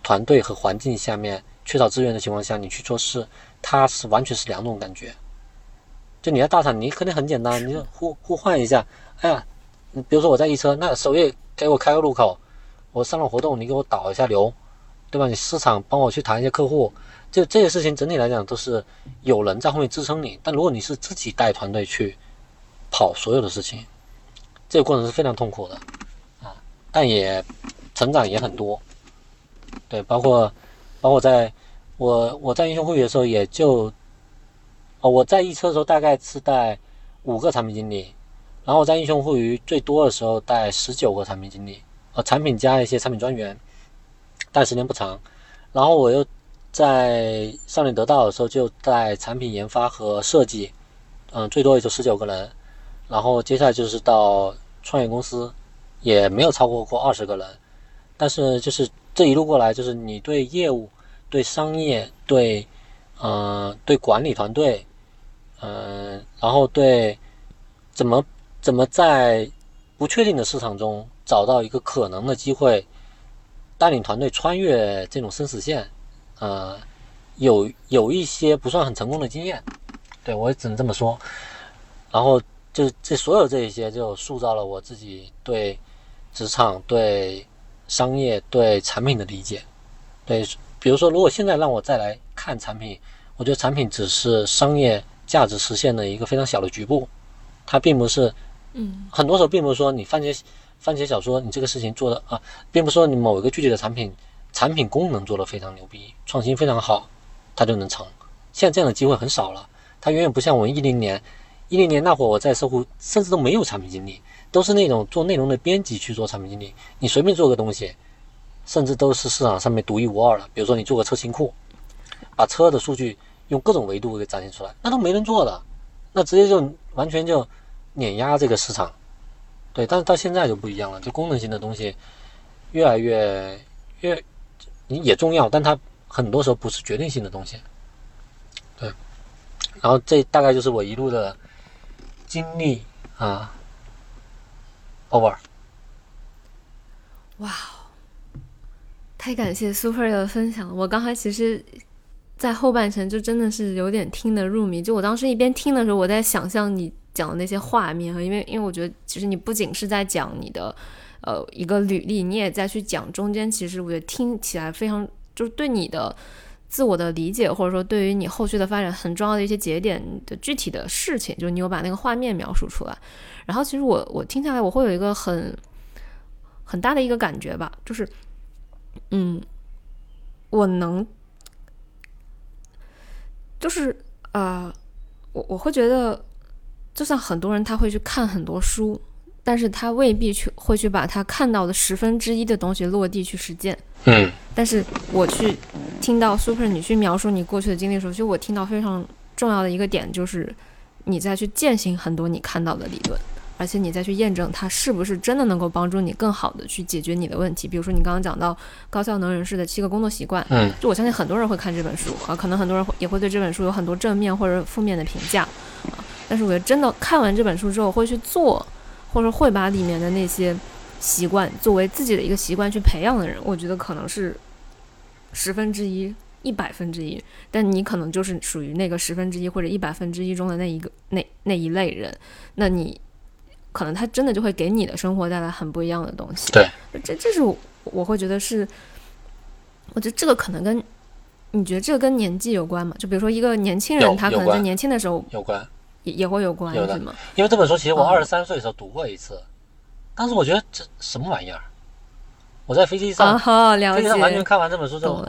团队和环境下面缺少资源的情况下，你去做事，它是完全是两种感觉。就你在大厂，你肯定很简单，你就互互换一下。哎呀，你比如说我在一车，那首页给我开个路口，我上了活动，你给我导一下流，对吧？你市场帮我去谈一些客户。就这些事情整体来讲都是有人在后面支撑你，但如果你是自己带团队去跑所有的事情，这个过程是非常痛苦的啊，但也成长也很多。对，包括包括在我我在英雄会议的时候，也就哦我在一车的时候大概是带五个产品经理，然后我在英雄会议最多的时候带十九个产品经理，呃产品加一些产品专员，但时间不长，然后我又。在少年得到的时候，就在产品研发和设计，嗯，最多也就十九个人。然后接下来就是到创业公司，也没有超过过二十个人。但是就是这一路过来，就是你对业务、对商业、对嗯对管理团队，嗯，然后对怎么怎么在不确定的市场中找到一个可能的机会，带领团队穿越这种生死线。呃，有有一些不算很成功的经验，对我只能这么说。然后就这所有这一些，就塑造了我自己对职场、对商业、对产品的理解。对，比如说，如果现在让我再来看产品，我觉得产品只是商业价值实现的一个非常小的局部，它并不是，嗯，很多时候并不是说你番茄番茄小说你这个事情做的啊，并不是说你某一个具体的产品。产品功能做得非常牛逼，创新非常好，它就能成。现在这样的机会很少了，它远远不像我们一零年，一零年那会儿我在搜狐，甚至都没有产品经理，都是那种做内容的编辑去做产品经理。你随便做个东西，甚至都是市场上面独一无二的。比如说你做个车型库，把车的数据用各种维度给展现出来，那都没人做的，那直接就完全就碾压这个市场。对，但是到现在就不一样了，就功能性的东西越来越越。你也重要，但它很多时候不是决定性的东西。对，然后这大概就是我一路的经历啊。Over。哇，太感谢 Super 的分享了。我刚才其实，在后半程就真的是有点听得入迷。就我当时一边听的时候，我在想象你讲的那些画面，因为因为我觉得其实你不仅是在讲你的。呃，一个履历，你也再去讲中间，其实我觉得听起来非常，就是对你的自我的理解，或者说对于你后续的发展很重要的一些节点的具体的事情，就是你有把那个画面描述出来。然后其实我我听下来，我会有一个很很大的一个感觉吧，就是，嗯，我能，就是呃，我我会觉得，就像很多人他会去看很多书。但是他未必去会去把他看到的十分之一的东西落地去实践。嗯。但是我去听到 Super 你去描述你过去的经历的时候，其实我听到非常重要的一个点就是，你再去践行很多你看到的理论，而且你再去验证它是不是真的能够帮助你更好的去解决你的问题。比如说你刚刚讲到高效能人士的七个工作习惯，嗯，就我相信很多人会看这本书啊，可能很多人也会对这本书有很多正面或者负面的评价啊。但是我觉得真的看完这本书之后会去做。或者会把里面的那些习惯作为自己的一个习惯去培养的人，我觉得可能是十分之一一百分之一，但你可能就是属于那个十分之一或者一百分之一中的那一个那那一类人，那你可能他真的就会给你的生活带来很不一样的东西。对，这这是我会觉得是，我觉得这个可能跟你觉得这个跟年纪有关吗？就比如说一个年轻人，他可能在年轻的时候有关，也也会有关，系吗？因为这本书其实我二十三岁的时候读过一次，当时我觉得这什么玩意儿。我在飞机上，飞机上完全看完这本书之后，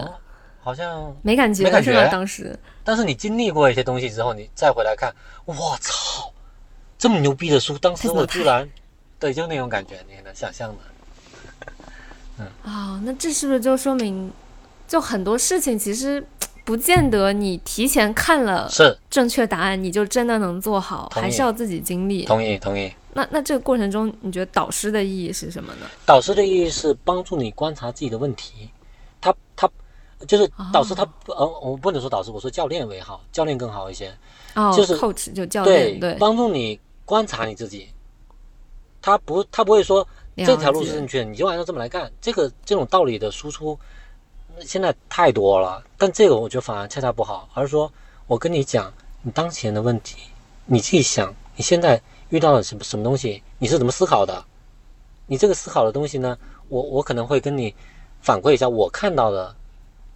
好像没感觉，没感觉。当时，但是你经历过一些东西之后，你再回来看，我操，这么牛逼的书，当时我居然，对，就那种感觉，你能想象的。[LAUGHS] 嗯啊，那这是不是就说明，就很多事情其实不见得你提前看了是正确答案，你就真的能做好，还是要自己经历。同意，同意。那那这个过程中，你觉得导师的意义是什么呢？导师的意义是帮助你观察自己的问题。他他就是导师，他呃，我不能说导师，我说教练为好，教练更好一些。哦，就是 coach 就教练对，帮助你观察你自己。他不他不会说这条路是正确的，你就按照这么来干。这个这种道理的输出现在太多了，但这个我觉得反而恰恰不好，而是说我跟你讲你当前的问题，你自己想你现在。遇到了什么什么东西？你是怎么思考的？你这个思考的东西呢？我我可能会跟你反馈一下我看到的，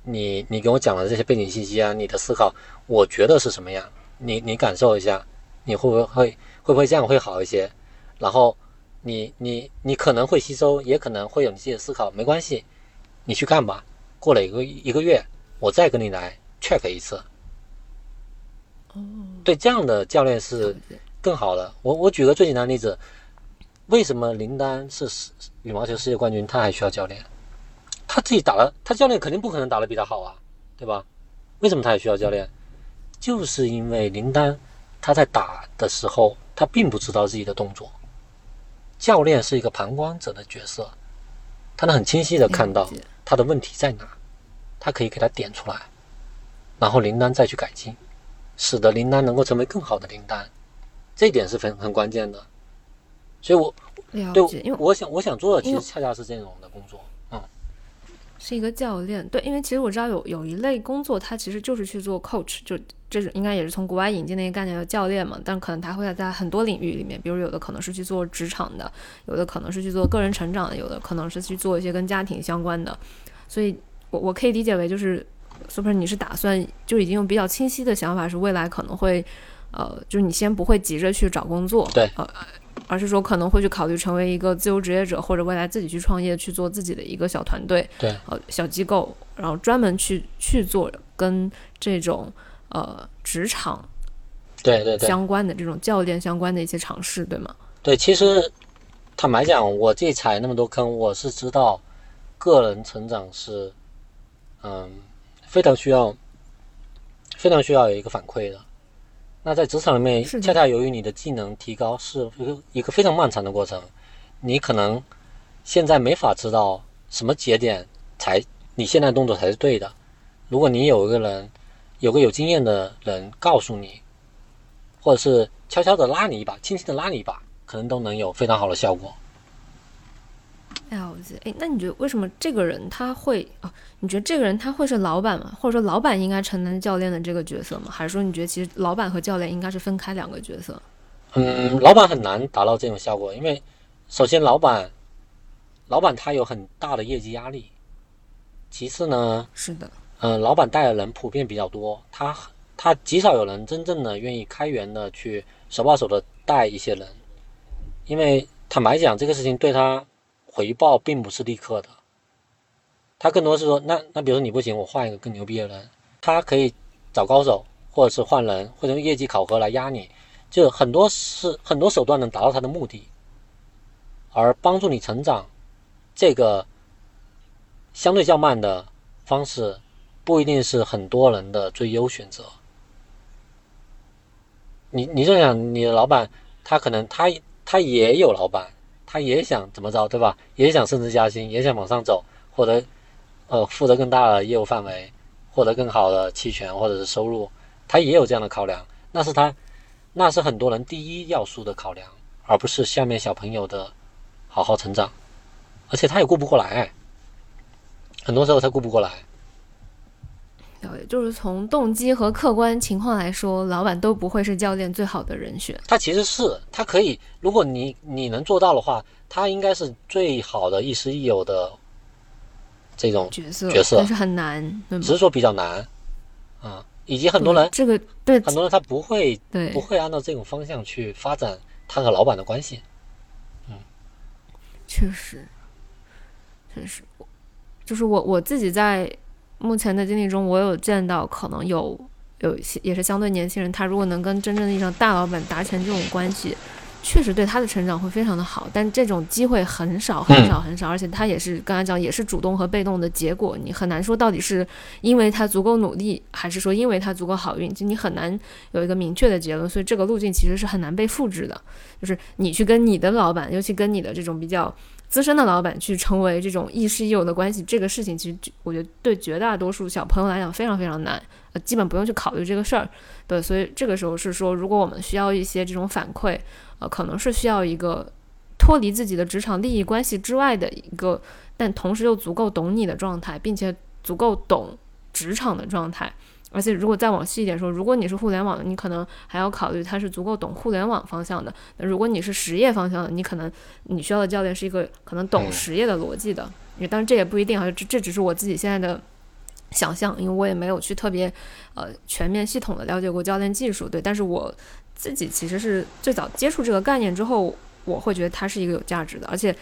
你你给我讲的这些背景信息啊，你的思考，我觉得是什么样？你你感受一下，你会不会会会不会这样会好一些？然后你你你可能会吸收，也可能会有你自己的思考，没关系，你去干吧。过了一个一个月，我再跟你来 check 一次。哦，对，这样的教练是。更好的，我我举个最简单的例子，为什么林丹是羽毛球世界冠军，他还需要教练？他自己打了，他教练肯定不可能打得比他好啊，对吧？为什么他也需要教练？就是因为林丹他在打的时候，他并不知道自己的动作，教练是一个旁观者的角色，他能很清晰的看到他的问题在哪，他可以给他点出来，然后林丹再去改进，使得林丹能够成为更好的林丹。这一点是很很关键的，所以，我对，因为我想我想做的其实恰恰是这种的工作，嗯，是一个教练，对，因为其实我知道有有一类工作，它其实就是去做 coach，就这是应该也是从国外引进的一个概念，叫教练嘛，但可能他会在很多领域里面，比如有的可能是去做职场的，有的可能是去做个人成长的，有的可能是去做一些跟家庭相关的，所以我我可以理解为就是 super，你是打算就已经有比较清晰的想法，是未来可能会。呃，就是你先不会急着去找工作，对，呃，而是说可能会去考虑成为一个自由职业者，或者未来自己去创业，去做自己的一个小团队，对，呃，小机构，然后专门去去做跟这种呃职场，对对对相关的这种教练相关的一些尝试，对吗？对，其实坦白讲，我自己踩那么多坑，我是知道个人成长是嗯非常需要非常需要有一个反馈的。那在职场里面，恰恰由于你的技能提高是一个一个非常漫长的过程，你可能现在没法知道什么节点才你现在动作才是对的。如果你有一个人，有个有经验的人告诉你，或者是悄悄的拉你一把，轻轻的拉你一把，可能都能有非常好的效果。了解，哎，那你觉得为什么这个人他会啊？你觉得这个人他会是老板吗？或者说老板应该承担教练的这个角色吗？还是说你觉得其实老板和教练应该是分开两个角色？嗯，老板很难达到这种效果，因为首先老板，老板他有很大的业绩压力。其次呢，是的，嗯，老板带的人普遍比较多，他他极少有人真正的愿意开源的去手把手的带一些人，因为坦白讲，这个事情对他。回报并不是立刻的，他更多是说，那那比如说你不行，我换一个更牛逼的人，他可以找高手，或者是换人，或者用业绩考核来压你，就很多是很多手段能达到他的目的，而帮助你成长，这个相对较慢的方式，不一定是很多人的最优选择。你你就想你的老板，他可能他他也有老板。他也想怎么着，对吧？也想升职加薪，也想往上走，获得呃负责更大的业务范围，获得更好的期权或者是收入，他也有这样的考量。那是他，那是很多人第一要素的考量，而不是下面小朋友的好好成长。而且他也顾不过来，很多时候他顾不过来。就是从动机和客观情况来说，老板都不会是教练最好的人选。他其实是，他可以，如果你你能做到的话，他应该是最好的亦师亦友的这种角色，角色，但是很难，只是说比较难啊。以及很多人，这个对很多人他不会，对不会按照这种方向去发展他和老板的关系。嗯，确实，确实，就是我我自己在。目前的经历中，我有见到可能有有一些也是相对年轻人，他如果能跟真正意义上大老板达成这种关系，确实对他的成长会非常的好。但这种机会很少很少很少，而且他也是刚才讲也是主动和被动的结果，你很难说到底是因为他足够努力，还是说因为他足够好运，就你很难有一个明确的结论。所以这个路径其实是很难被复制的，就是你去跟你的老板，尤其跟你的这种比较。资深的老板去成为这种亦师亦友的关系，这个事情其实我觉得对绝大多数小朋友来讲非常非常难，呃，基本不用去考虑这个事儿。对，所以这个时候是说，如果我们需要一些这种反馈，呃，可能是需要一个脱离自己的职场利益关系之外的一个，但同时又足够懂你的状态，并且足够懂职场的状态。而且，如果再往细一点说，如果你是互联网的，你可能还要考虑他是足够懂互联网方向的。那如果你是实业方向的，你可能你需要的教练是一个可能懂实业的逻辑的。当然这也不一定啊，这这只是我自己现在的想象，因为我也没有去特别呃全面系统的了解过教练技术。对，但是我自己其实是最早接触这个概念之后，我会觉得它是一个有价值的。而且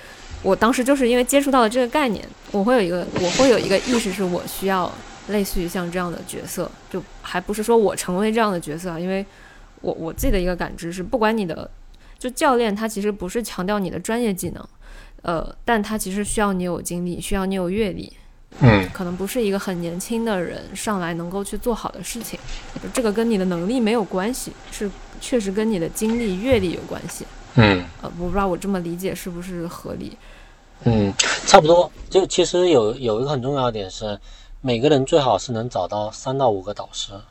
我当时就是因为接触到了这个概念，我会有一个我会有一个意识，是我需要。类似于像这样的角色，就还不是说我成为这样的角色啊，因为我我自己的一个感知是，不管你的就教练，他其实不是强调你的专业技能，呃，但他其实需要你有经历，需要你有阅历，嗯，可能不是一个很年轻的人上来能够去做好的事情，这个跟你的能力没有关系，是确实跟你的经历阅历有关系，嗯，呃，我不知道我这么理解是不是合理，嗯，差不多，就其实有有一个很重要的点是。每个人最好是能找到三到五个导师，啊，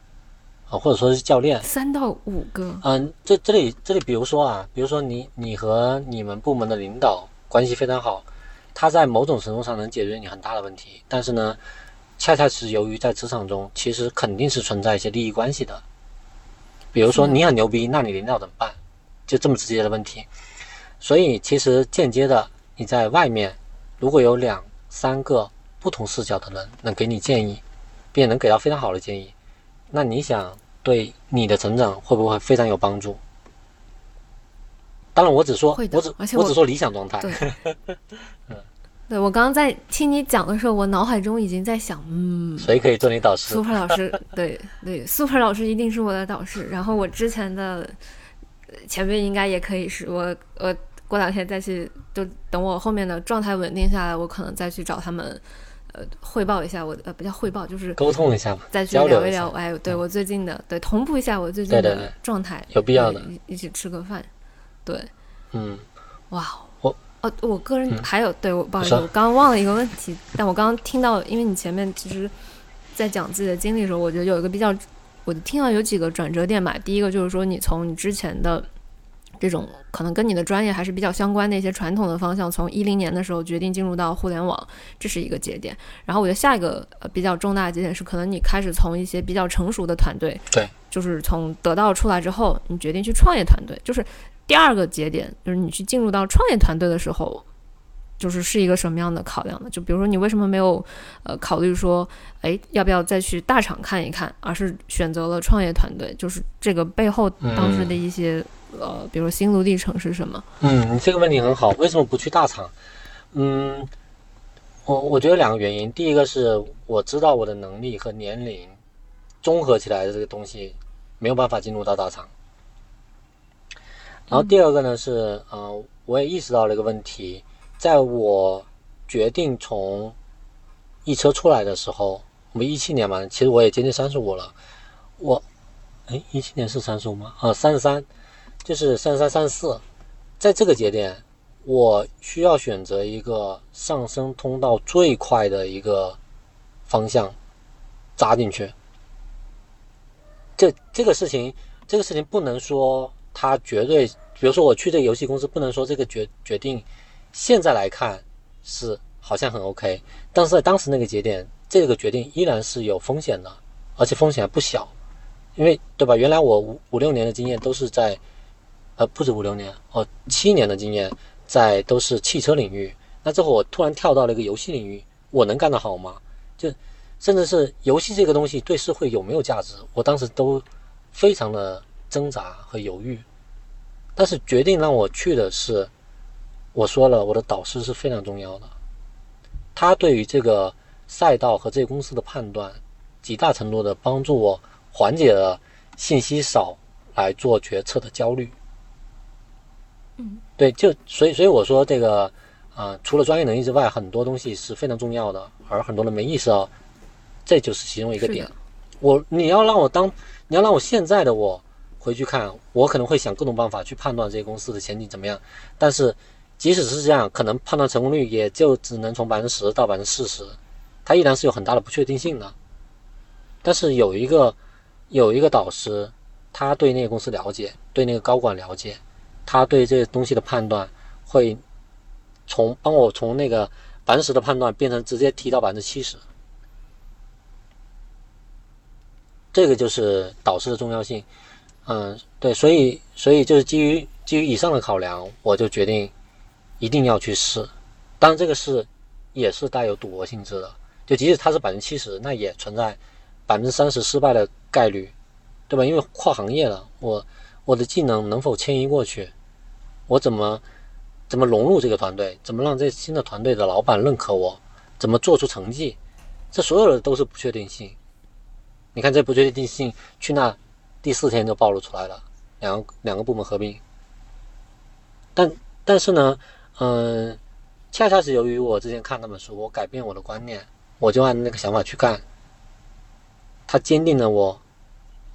或者说是教练。三到五个。嗯，这这里这里，比如说啊，比如说你你和你们部门的领导关系非常好，他在某种程度上能解决你很大的问题。但是呢，恰恰是由于在职场中，其实肯定是存在一些利益关系的。比如说你很牛逼，那你领导怎么办？就这么直接的问题。所以其实间接的，你在外面如果有两三个。不同视角的人能给你建议，并且能给到非常好的建议，那你想对你的成长会不会非常有帮助？当然，我只说，我只我只说理想状态。对 [LAUGHS] 我刚刚在听你讲的时候，我脑海中已经在想，嗯，谁可以做你导师？Super 老师，[LAUGHS] 对对，Super 老师一定是我的导师。然后我之前的前辈应该也可以是我，我过两天再去，就等我后面的状态稳定下来，我可能再去找他们。呃，汇报一下我呃，不叫汇报，就是沟通一下嘛，再去聊一聊。哎，对我最近的，对同步一下我最近的状态，有必要的，一起吃个饭。对，嗯，哇，我哦，我个人还有，对我不好意思，我刚刚忘了一个问题，但我刚刚听到，因为你前面其实，在讲自己的经历的时候，我觉得有一个比较，我听到有几个转折点吧。第一个就是说，你从你之前的。这种可能跟你的专业还是比较相关的一些传统的方向，从一零年的时候决定进入到互联网，这是一个节点。然后我觉得下一个呃比较重大的节点是，可能你开始从一些比较成熟的团队，对，就是从得到出来之后，你决定去创业团队，就是第二个节点，就是你去进入到创业团队的时候。就是是一个什么样的考量呢？就比如说，你为什么没有呃考虑说，哎，要不要再去大厂看一看，而是选择了创业团队？就是这个背后当时的一些呃，比如说心路历程是什么？嗯，你这个问题很好，为什么不去大厂？嗯，我我觉得两个原因，第一个是我知道我的能力和年龄综合起来的这个东西没有办法进入到大厂，然后第二个呢是呃，我也意识到了一个问题。在我决定从一车出来的时候，我们一七年嘛，其实我也接近三十五了。我，哎，一七年是三十五吗？啊，三十三，就是三三、三四。在这个节点，我需要选择一个上升通道最快的一个方向扎进去。这这个事情，这个事情不能说它绝对，比如说我去这个游戏公司，不能说这个决决定。现在来看是好像很 OK，但是在当时那个节点，这个决定依然是有风险的。而且风险还不小，因为对吧？原来我五五六年的经验都是在，呃，不止五六年哦，七年的经验在都是汽车领域。那之后我突然跳到了一个游戏领域，我能干得好吗？就甚至是游戏这个东西对社会有没有价值，我当时都非常的挣扎和犹豫。但是决定让我去的是，我说了，我的导师是非常重要的，他对于这个赛道和这个公司的判断，极大程度的帮助我缓解了信息少来做决策的焦虑。嗯，对，就所以所以我说这个。啊，除了专业能力之外，很多东西是非常重要的，而很多人没意识到，这就是其中一个点。我，你要让我当，你要让我现在的我回去看，我可能会想各种办法去判断这些公司的前景怎么样。但是，即使是这样，可能判断成功率也就只能从百分之十到百分之四十，它依然是有很大的不确定性的。但是有一个有一个导师，他对那个公司了解，对那个高管了解，他对这些东西的判断会。从帮我从那个百分之十的判断变成直接提到百分之七十，这个就是导师的重要性。嗯，对，所以所以就是基于基于以上的考量，我就决定一定要去试。当然，这个试也是带有赌博性质的，就即使它是百分之七十，那也存在百分之三十失败的概率，对吧？因为跨行业了，我我的技能能否迁移过去？我怎么？怎么融入这个团队？怎么让这新的团队的老板认可我？怎么做出成绩？这所有的都是不确定性。你看这不确定性，去那第四天就暴露出来了。两个两个部门合并，但但是呢，嗯，恰恰是由于我之前看那本书，我改变我的观念，我就按那个想法去干。他坚定了我，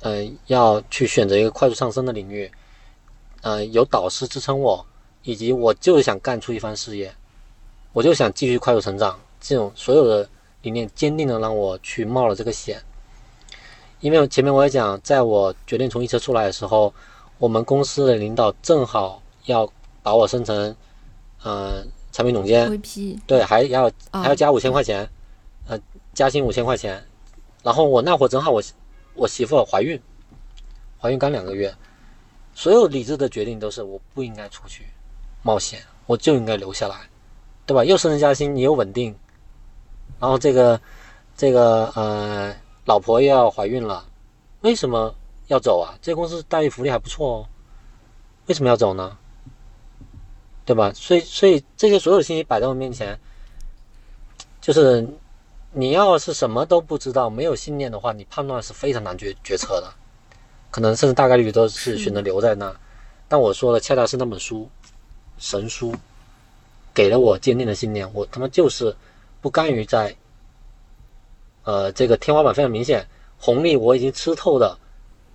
嗯，要去选择一个快速上升的领域，嗯，有导师支撑我。以及我就是想干出一番事业，我就想继续快速成长。这种所有的理念坚定的让我去冒了这个险。因为前面我也讲，在我决定从一车出来的时候，我们公司的领导正好要把我升成，呃，产品总监。VP。对，还要还要加五千块钱，呃，加薪五千块钱。然后我那会儿正好我我媳妇怀孕，怀孕刚两个月，所有理智的决定都是我不应该出去。冒险，我就应该留下来，对吧？又升职加薪，你又稳定，然后这个，这个呃，老婆又要怀孕了，为什么要走啊？这公司待遇福利还不错哦，为什么要走呢？对吧？所以，所以这些所有信息摆在我面前，就是你要是什么都不知道，没有信念的话，你判断是非常难决决策的，可能甚至大概率都是选择留在那。但我说的恰恰是那本书。神书给了我坚定的信念，我他妈就是不甘于在，呃，这个天花板非常明显，红利我已经吃透的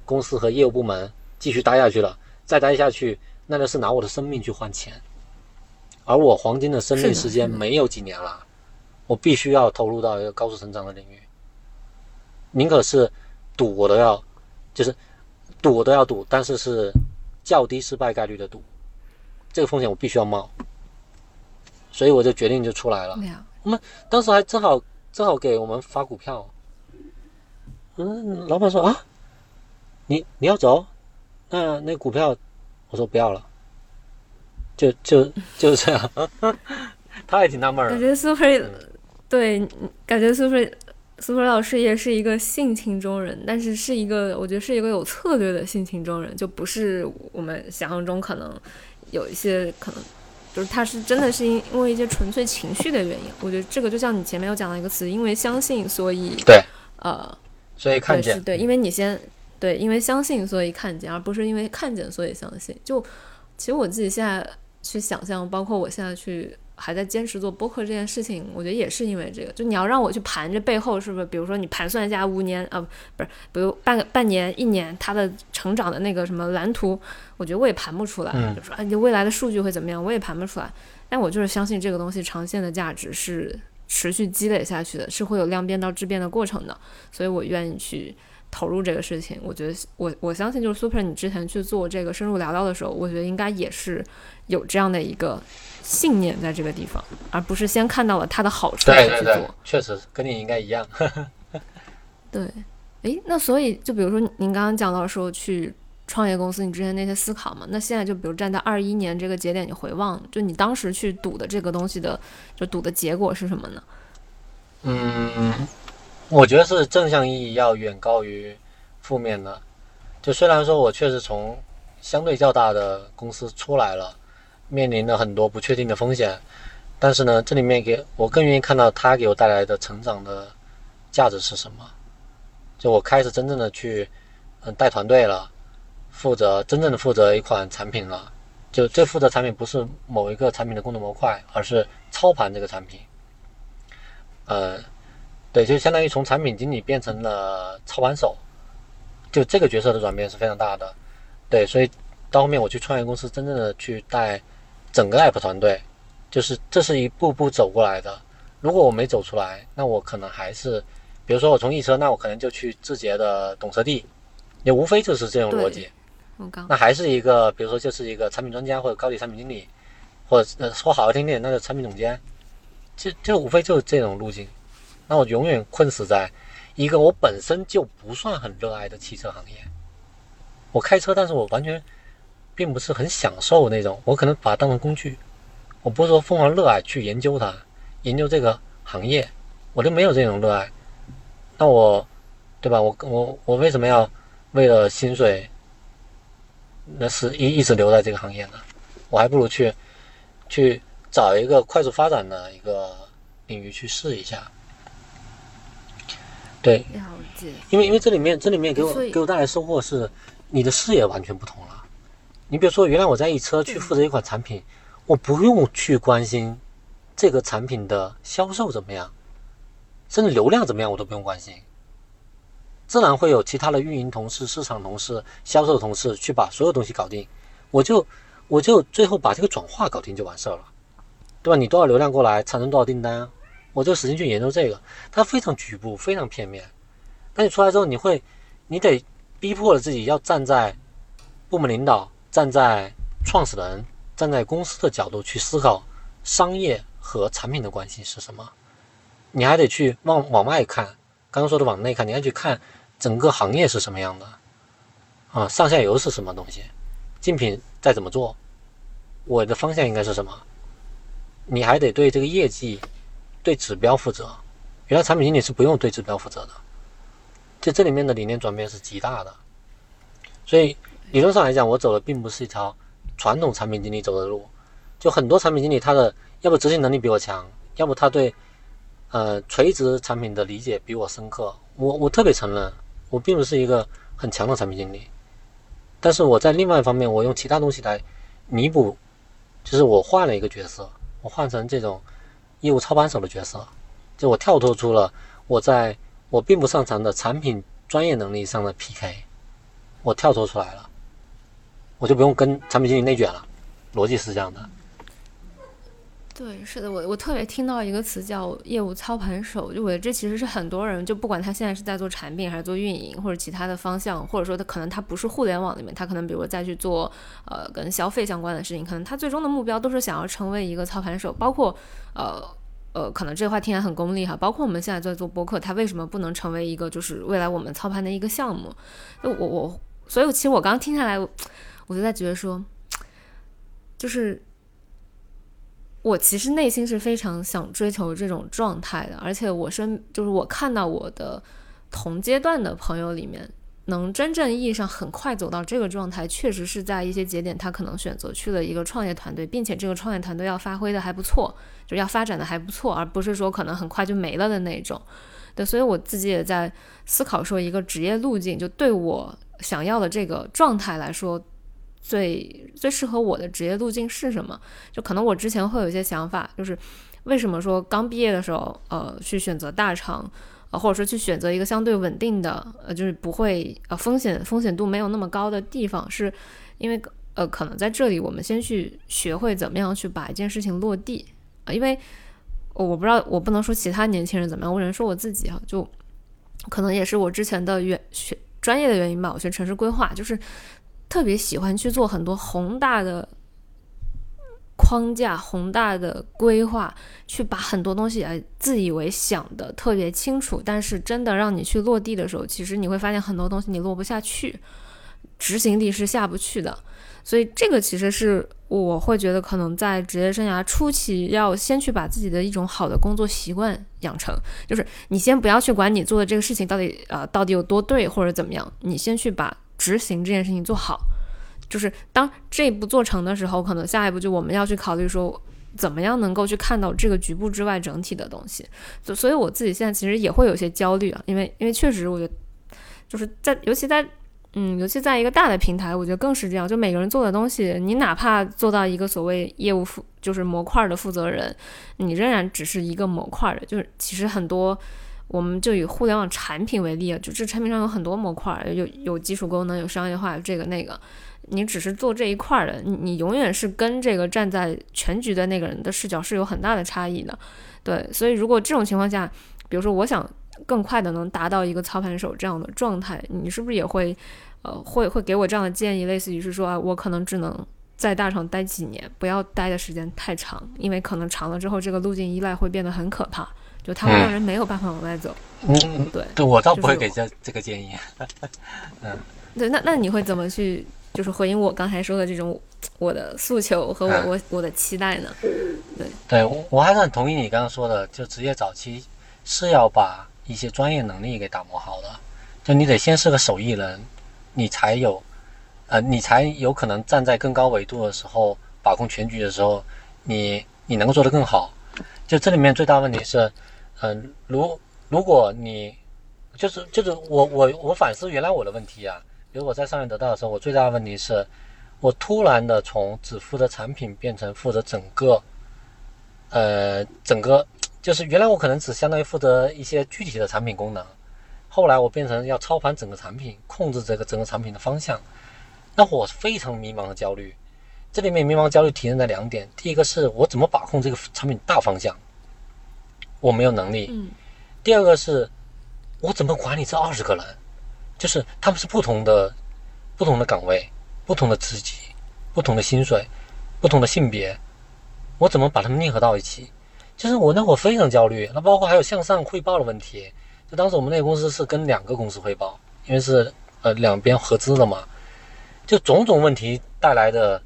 公司和业务部门继续待下去了，再待下去那就是拿我的生命去换钱，而我黄金的生命时间没有几年了，我必须要投入到一个高速成长的领域，宁可是赌我都要，就是赌我都要赌，但是是较低失败概率的赌。这个风险我必须要冒，所以我就决定就出来了。我们当时还正好正好给我们发股票，嗯，老板说啊，你你要走，那那股票，我说不要了，就就就是这样，[LAUGHS] 他也挺纳闷儿。感觉苏菲对，感觉苏菲苏菲老师也是一个性情中人，但是是一个我觉得是一个有策略的性情中人，就不是我们想象中可能。有一些可能，就是他是真的是因因为一些纯粹情绪的原因。我觉得这个就像你前面有讲到一个词，因为相信所以对，呃，所以看见对，因为你先对，因为相信所以看见，而不是因为看见所以相信。就其实我自己现在去想象，包括我现在去。还在坚持做播客这件事情，我觉得也是因为这个。就你要让我去盘这背后是不是？比如说你盘算一下五年啊，不是，比如半个半年、一年它的成长的那个什么蓝图，我觉得我也盘不出来。就说啊，你未来的数据会怎么样，我也盘不出来。但我就是相信这个东西长线的价值是持续积累下去的，是会有量变到质变的过程的，所以我愿意去投入这个事情。我觉得我我相信就是 Super，你之前去做这个深入聊聊的时候，我觉得应该也是有这样的一个。信念在这个地方，而不是先看到了它的好处再去做。确实，跟你应该一样。[LAUGHS] 对，诶，那所以就比如说您刚刚讲到说去创业公司，你之前那些思考嘛，那现在就比如站在二一年这个节点，你回望，就你当时去赌的这个东西的，就赌的结果是什么呢？嗯，我觉得是正向意义要远高于负面的。就虽然说我确实从相对较大的公司出来了，面临了很多不确定的风险，但是呢，这里面给我更愿意看到它给我带来的成长的价值是什么。就我开始真正的去嗯带团队了，负责真正的负责一款产品了。就这负责产品不是某一个产品的功能模块，而是操盘这个产品。呃，对，就相当于从产品经理变成了操盘手，就这个角色的转变是非常大的。对，所以到后面我去创业公司，真正的去带整个 app 团队，就是这是一步步走过来的。如果我没走出来，那我可能还是，比如说我从易车，那我可能就去字节的懂车帝，也无非就是这种逻辑。那还是一个，比如说就是一个产品专家或者高级产品经理，或者说好听点，那就产品总监。就就无非就是这种路径，那我永远困死在一个我本身就不算很热爱的汽车行业。我开车，但是我完全并不是很享受那种，我可能把它当成工具，我不是说疯狂热爱去研究它，研究这个行业，我就没有这种热爱。那我，对吧？我我我为什么要为了薪水，那是一一直留在这个行业呢？我还不如去去。找一个快速发展的一个领域去试一下，对，了解。因为因为这里面这里面给我给我带来收获是，你的视野完全不同了。你比如说，原来我在一车去负责一款产品，我不用去关心这个产品的销售怎么样，甚至流量怎么样我都不用关心，自然会有其他的运营同事、市场同事、销售同事去把所有东西搞定，我就我就最后把这个转化搞定就完事儿了。对吧？你多少流量过来，产生多少订单，我就使劲去研究这个。它非常局部，非常片面。那你出来之后，你会，你得逼迫了自己要站在部门领导、站在创始人、站在公司的角度去思考商业和产品的关系是什么。你还得去往往外看，刚刚说的往内看，你要去看整个行业是什么样的啊，上下游是什么东西，竞品再怎么做，我的方向应该是什么？你还得对这个业绩、对指标负责。原来产品经理是不用对指标负责的，就这里面的理念转变是极大的。所以理论上来讲，我走的并不是一条传统产品经理走的路。就很多产品经理，他的要不执行能力比我强，要不他对呃垂直产品的理解比我深刻。我我特别承认，我并不是一个很强的产品经理，但是我在另外一方面，我用其他东西来弥补，就是我换了一个角色。我换成这种业务操盘手的角色，就我跳脱出了我在我并不擅长的产品专业能力上的 PK，我跳脱出来了，我就不用跟产品经理内卷了，逻辑是这样的。对，是的，我我特别听到一个词叫业务操盘手，就我这其实是很多人，就不管他现在是在做产品还是做运营或者其他的方向，或者说他可能他不是互联网里面，他可能比如再去做呃跟消费相关的事情，可能他最终的目标都是想要成为一个操盘手，包括呃呃，可能这话听起来很功利哈，包括我们现在在做播客，他为什么不能成为一个就是未来我们操盘的一个项目？就我我，所以其实我刚听下来，我就在觉得说，就是。我其实内心是非常想追求这种状态的，而且我身就是我看到我的同阶段的朋友里面，能真正意义上很快走到这个状态，确实是在一些节点，他可能选择去了一个创业团队，并且这个创业团队要发挥的还不错，就要发展的还不错，而不是说可能很快就没了的那种。对，所以我自己也在思考说，一个职业路径，就对我想要的这个状态来说。最最适合我的职业路径是什么？就可能我之前会有一些想法，就是为什么说刚毕业的时候，呃，去选择大厂，呃，或者说去选择一个相对稳定的，呃，就是不会呃风险风险度没有那么高的地方，是因为呃，可能在这里我们先去学会怎么样去把一件事情落地啊，因为我不知道我不能说其他年轻人怎么样，我只能说我自己哈，就可能也是我之前的原学专业的原因吧，我学城市规划就是。特别喜欢去做很多宏大的框架、宏大的规划，去把很多东西啊自以为想的特别清楚，但是真的让你去落地的时候，其实你会发现很多东西你落不下去，执行力是下不去的。所以这个其实是我会觉得，可能在职业生涯初期，要先去把自己的一种好的工作习惯养成。就是你先不要去管你做的这个事情到底啊到底有多对或者怎么样，你先去把执行这件事情做好。就是当这一步做成的时候，可能下一步就我们要去考虑说，怎么样能够去看到这个局部之外整体的东西。所所以我自己现在其实也会有些焦虑啊，因为因为确实我觉得就是在尤其在。嗯，尤其在一个大的平台，我觉得更是这样。就每个人做的东西，你哪怕做到一个所谓业务负，就是模块的负责人，你仍然只是一个模块的。就是其实很多，我们就以互联网产品为例啊，就这产品上有很多模块，有有基础功能，有商业化，这个那个，你只是做这一块的，你你永远是跟这个站在全局的那个人的视角是有很大的差异的。对，所以如果这种情况下，比如说我想更快的能达到一个操盘手这样的状态，你是不是也会？呃，会会给我这样的建议，类似于是说啊，我可能只能在大厂待几年，不要待的时间太长，因为可能长了之后，这个路径依赖会变得很可怕，就它会让人没有办法往外走。嗯，对，对我倒不会给这这个建议。[LAUGHS] 嗯，对，那那你会怎么去就是回应我刚才说的这种我的诉求和我我我的期待呢？对，对我我还是很同意你刚刚说的，就职业早期是要把一些专业能力给打磨好的，就你得先是个手艺人。你才有，呃，你才有可能站在更高维度的时候把控全局的时候，你你能够做得更好。就这里面最大问题是，嗯，如如果你就是就是我我我反思原来我的问题啊，比如我在上面得到的时候，我最大的问题是，我突然的从只负责产品变成负责整个，呃，整个就是原来我可能只相当于负责一些具体的产品功能。后来我变成要操盘整个产品，控制这个整个产品的方向，那我非常迷茫和焦虑。这里面迷茫焦虑体现在两点：第一个是我怎么把控这个产品大方向，我没有能力；第二个是我怎么管理这二十个人，就是他们是不同的、不同的岗位、不同的职级、不同的薪水、不同的性别，我怎么把他们捏合到一起？就是我那会非常焦虑。那包括还有向上汇报的问题。就当时我们那个公司是跟两个公司汇报，因为是呃两边合资的嘛，就种种问题带来的，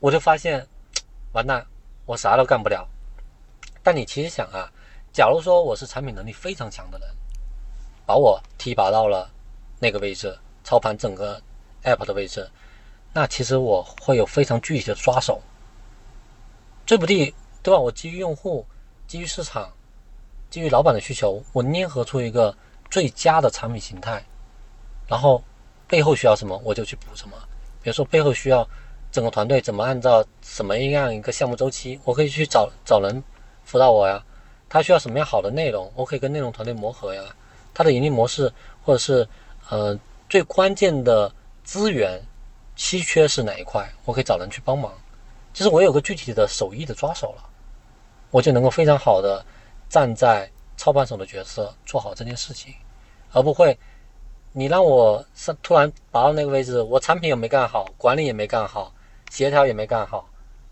我就发现完蛋，我啥都干不了。但你其实想啊，假如说我是产品能力非常强的人，把我提拔到了那个位置，操盘整个 app 的位置，那其实我会有非常具体的抓手。这不地对吧？我基于用户，基于市场。基于老板的需求，我捏合出一个最佳的产品形态，然后背后需要什么，我就去补什么。比如说背后需要整个团队怎么按照什么样一个项目周期，我可以去找找人辅导我呀。他需要什么样好的内容，我可以跟内容团队磨合呀。他的盈利模式或者是呃最关键的资源稀缺是哪一块，我可以找人去帮忙。就是我有个具体的手艺的抓手了，我就能够非常好的。站在操盘手的角色做好这件事情，而不会你让我上突然拔到那个位置，我产品也没干好，管理也没干好，协调也没干好，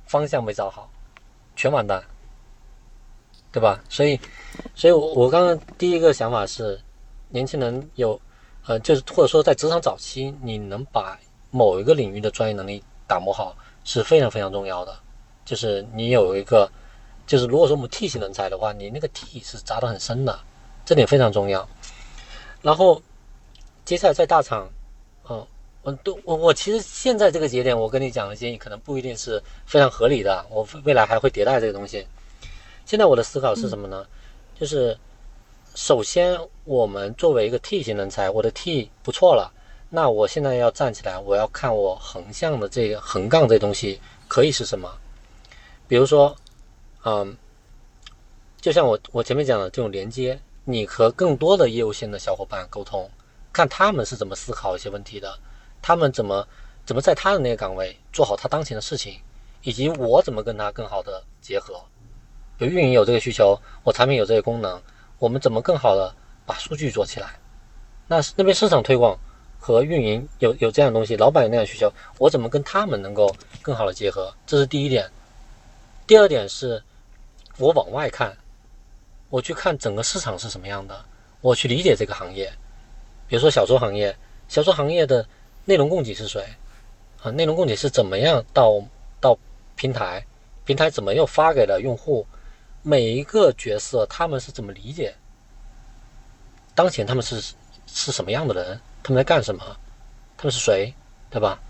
方向没找好，全完蛋，对吧？所以，所以我我刚刚第一个想法是，年轻人有呃，就是或者说在职场早期，你能把某一个领域的专业能力打磨好是非常非常重要的，就是你有一个。就是如果说我们 T 型人才的话，你那个 T 是扎得很深的，这点非常重要。然后接下来在大厂，嗯，我都我我其实现在这个节点，我跟你讲的建议可能不一定是非常合理的，我未来还会迭代这个东西。现在我的思考是什么呢？就是首先我们作为一个 T 型人才，我的 T 不错了，那我现在要站起来，我要看我横向的这个横杠这东西可以是什么，比如说。嗯，就像我我前面讲的这种连接，你和更多的业务线的小伙伴沟通，看他们是怎么思考一些问题的，他们怎么怎么在他的那个岗位做好他当前的事情，以及我怎么跟他更好的结合。运营有这个需求，我产品有这个功能，我们怎么更好的把数据做起来？那那边市场推广和运营有有这样的东西，老板有那样的需求，我怎么跟他们能够更好的结合？这是第一点。第二点是，我往外看，我去看整个市场是什么样的，我去理解这个行业。比如说小说行业，小说行业的内容供给是谁？啊，内容供给是怎么样到到平台，平台怎么又发给了用户？每一个角色他们是怎么理解？当前他们是是什么样的人？他们在干什么？他们是谁？对吧？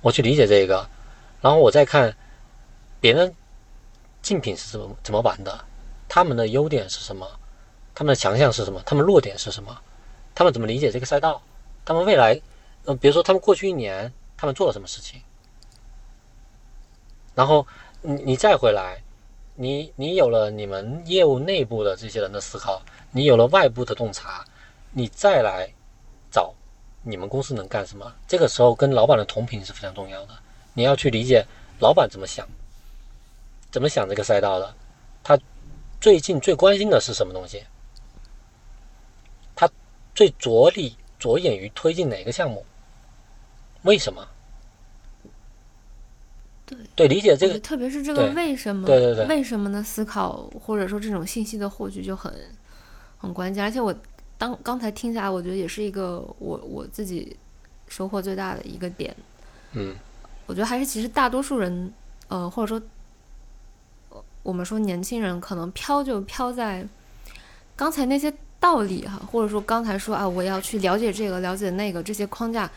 我去理解这个，然后我再看别人竞品是怎么怎么玩的，他们的优点是什么？他们的强项是什么？他们弱点是什么？他们怎么理解这个赛道？他们未来，呃，比如说他们过去一年他们做了什么事情？然后你你再回来。你你有了你们业务内部的这些人的思考，你有了外部的洞察，你再来找你们公司能干什么？这个时候跟老板的同频是非常重要的。你要去理解老板怎么想，怎么想这个赛道的，他最近最关心的是什么东西？他最着力着眼于推进哪个项目？为什么？对对，理解这个，特别是这个为什么，对对对，为什么的思考，或者说这种信息的获取就很很关键。而且我当刚才听下来，我觉得也是一个我我自己收获最大的一个点。嗯，我觉得还是其实大多数人，呃，或者说我们说年轻人可能飘就飘在刚才那些道理哈，或者说刚才说啊，我要去了解这个了解那个这些框架。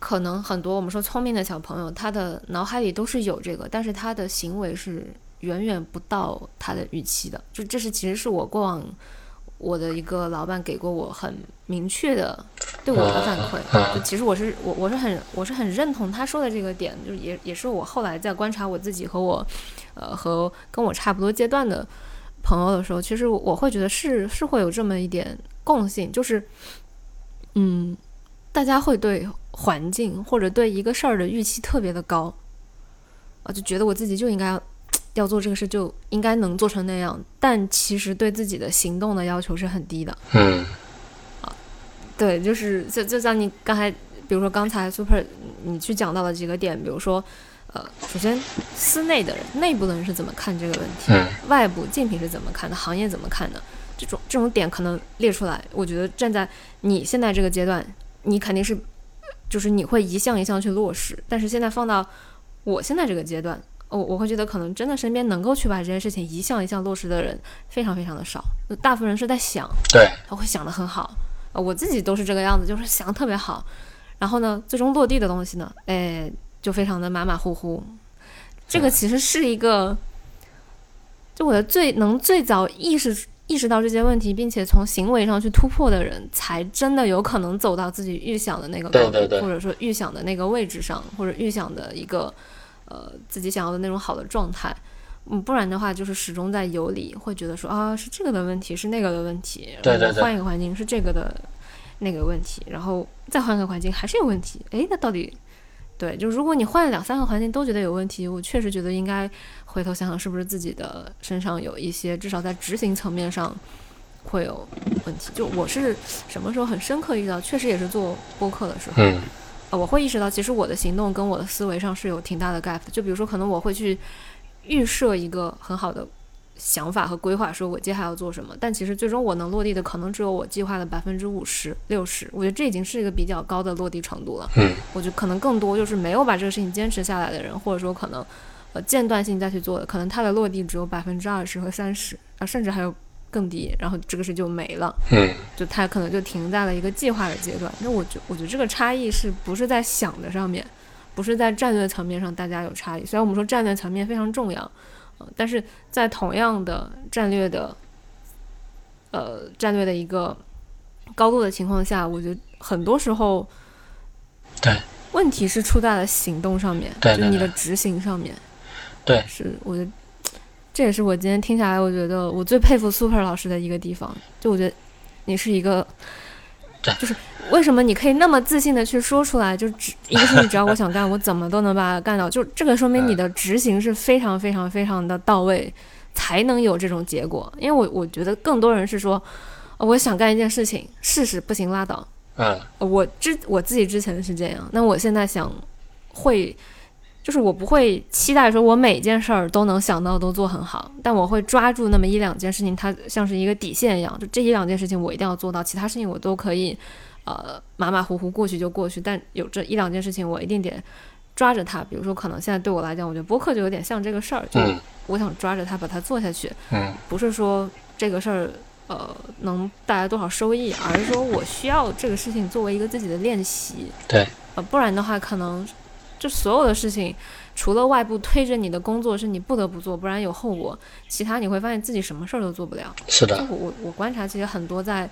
可能很多我们说聪明的小朋友，他的脑海里都是有这个，但是他的行为是远远不到他的预期的。就这是其实是我过往我的一个老板给过我很明确的对我的反馈。就其实我是我我是很我是很认同他说的这个点，就是也也是我后来在观察我自己和我呃和跟我差不多阶段的朋友的时候，其实我会觉得是是会有这么一点共性，就是嗯，大家会对。环境或者对一个事儿的预期特别的高，啊，就觉得我自己就应该 [TSK] 要做这个事，就应该能做成那样。但其实对自己的行动的要求是很低的。嗯，啊，对，就是就就像你刚才，比如说刚才 Super 你去讲到了几个点，比如说，呃，首先司内的人、内部的人是怎么看这个问题，外部竞品是怎么看的，行业怎么看的，这种这种点可能列出来，我觉得站在你现在这个阶段，你肯定是。就是你会一项一项去落实，但是现在放到我现在这个阶段，我我会觉得可能真的身边能够去把这件事情一项一项落实的人非常非常的少，大部分人是在想，对，他会想的很好，我自己都是这个样子，就是想特别好，然后呢，最终落地的东西呢，哎，就非常的马马虎虎，这个其实是一个，就我的最能最早意识。意识到这些问题，并且从行为上去突破的人，才真的有可能走到自己预想的那个高度，或者说预想的那个位置上，或者预想的一个呃自己想要的那种好的状态。嗯，不然的话，就是始终在游离，会觉得说啊是这个的问题，是那个的问题。对对对。换一个环境是这个的那个问题，然后再换个环境还是有问题。哎，那到底？对，就如果你换了两三个环境都觉得有问题，我确实觉得应该回头想想，是不是自己的身上有一些，至少在执行层面上会有问题。就我是什么时候很深刻意识到，确实也是做播客的时候，嗯，呃，我会意识到，其实我的行动跟我的思维上是有挺大的 gap 的。就比如说，可能我会去预设一个很好的。想法和规划，说我接下来要做什么，但其实最终我能落地的可能只有我计划的百分之五十、六十。我觉得这已经是一个比较高的落地程度了。嗯，我觉得可能更多就是没有把这个事情坚持下来的人，或者说可能呃间断性再去做的，可能它的落地只有百分之二十和三十啊，甚至还有更低，然后这个事就没了。嗯，就它可能就停在了一个计划的阶段。那我觉我觉得这个差异是不是在想的上面，不是在战略层面上大家有差异？虽然我们说战略层面非常重要。但是在同样的战略的，呃，战略的一个高度的情况下，我觉得很多时候，对，问题是出在了行动上面，就你的执行上面。对，是我觉得这也是我今天听下来，我觉得我最佩服 Super 老师的一个地方。就我觉得你是一个，就是。为什么你可以那么自信的去说出来？就只一个事情，只要我想干，我怎么都能把它干到。就这个说明你的执行是非常非常非常的到位，才能有这种结果。因为我我觉得更多人是说，我想干一件事情，试试不行拉倒。嗯，我之我自己之前是这样，那我现在想会，就是我不会期待说我每件事儿都能想到都做很好，但我会抓住那么一两件事情，它像是一个底线一样，就这一两件事情我一定要做到，其他事情我都可以，呃，马马虎虎过去就过去，但有这一两件事情我一定得抓着它。比如说，可能现在对我来讲，我觉得播客就有点像这个事儿，就我想抓着它把它做下去，嗯，不是说这个事儿。呃，能带来多少收益，而是说我需要这个事情作为一个自己的练习。对，呃，不然的话，可能就所有的事情，除了外部推着你的工作是你不得不做，不然有后果，其他你会发现自己什么事儿都做不了。是的。我我我观察，其实很多在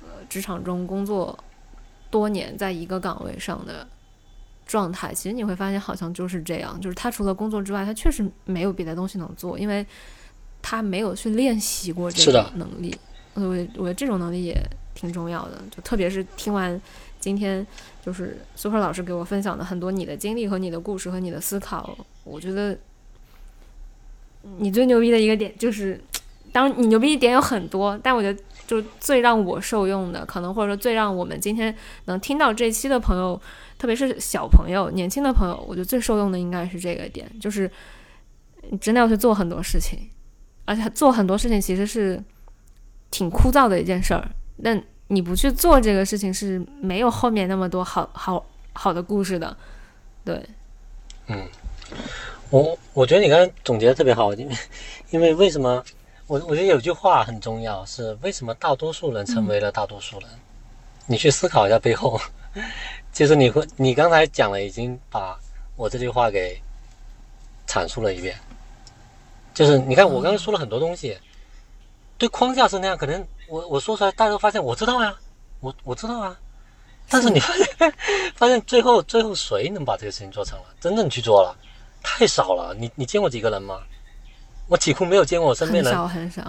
呃职场中工作多年，在一个岗位上的状态，其实你会发现好像就是这样，就是他除了工作之外，他确实没有别的东西能做，因为。他没有去练习过这个能力，我我觉得这种能力也挺重要的。就特别是听完今天就是 Super 老师给我分享的很多你的经历和你的故事和你的思考，我觉得你最牛逼的一个点就是，当你牛逼一点有很多，但我觉得就最让我受用的，可能或者说最让我们今天能听到这期的朋友，特别是小朋友、年轻的朋友，我觉得最受用的应该是这个点，就是你真的要去做很多事情。而且做很多事情其实是挺枯燥的一件事儿，但你不去做这个事情是没有后面那么多好好好的故事的，对。嗯，我我觉得你刚才总结的特别好，因为因为为什么我我觉得有句话很重要，是为什么大多数人成为了大多数人？你去思考一下背后，其 [LAUGHS] 实你会你刚才讲了，已经把我这句话给阐述了一遍。就是你看，我刚才说了很多东西，对框架是那样，可能我我说出来，大家都发现我知道呀，我我知道啊，但是你发现 [LAUGHS] 发现最后最后谁能把这个事情做成了，真正去做了，太少了。你你见过几个人吗？我几乎没有见过我身边人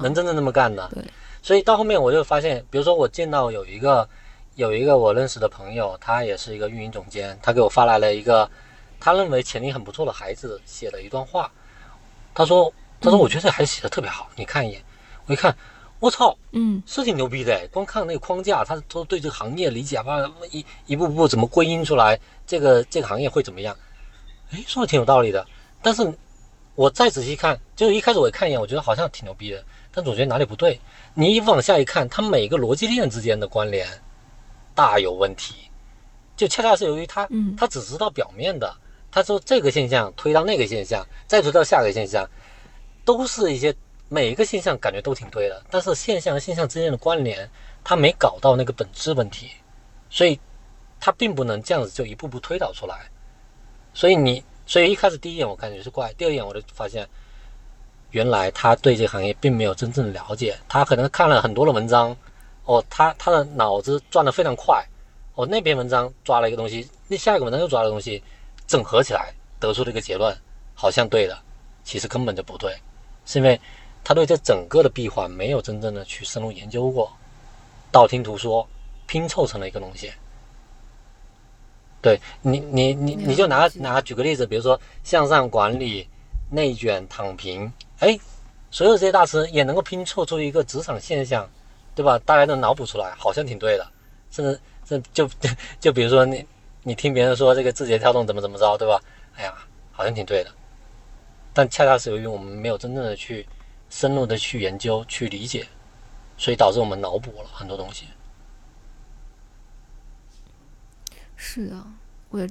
能真正那么干的。对，所以到后面我就发现，比如说我见到有一个有一个我认识的朋友，他也是一个运营总监，他给我发来了一个他认为潜力很不错的孩子写的一段话，他说。他说：“我觉得这孩子写的特别好，你看一眼。我一看，我操，嗯，是挺牛逼的。光看那个框架，他都对这个行业理解，把一一步步怎么归因出来，这个这个行业会怎么样？哎，说的挺有道理的。但是，我再仔细看，就是一开始我一看一眼，我觉得好像挺牛逼的，但总觉得哪里不对。你一往下一看，它每个逻辑链之间的关联大有问题。就恰恰是由于他，他只知道表面的，他说这个现象推到那个现象，再推到下个现象。”都是一些每一个现象感觉都挺对的，但是现象和现象之间的关联，他没搞到那个本质问题，所以他并不能这样子就一步步推导出来。所以你，所以一开始第一眼我感觉是怪，第二眼我就发现，原来他对这个行业并没有真正了解，他可能看了很多的文章，哦，他他的脑子转得非常快，哦，那篇文章抓了一个东西，那下一个文章又抓了东西，整合起来得出了一个结论，好像对的，其实根本就不对。是因为他对这整个的闭环没有真正的去深入研究过，道听途说，拼凑成了一个东西。对你，你，你，你就拿拿举个例子，比如说向上管理、内卷、躺平，哎，所有这些大师也能够拼凑出一个职场现象，对吧？大家都脑补出来，好像挺对的。甚至这就 [LAUGHS] 就比如说你你听别人说这个字节跳动怎么怎么着，对吧？哎呀，好像挺对的。但恰恰是由于我们没有真正的去深入的去研究、去理解，所以导致我们脑补了很多东西。是的，我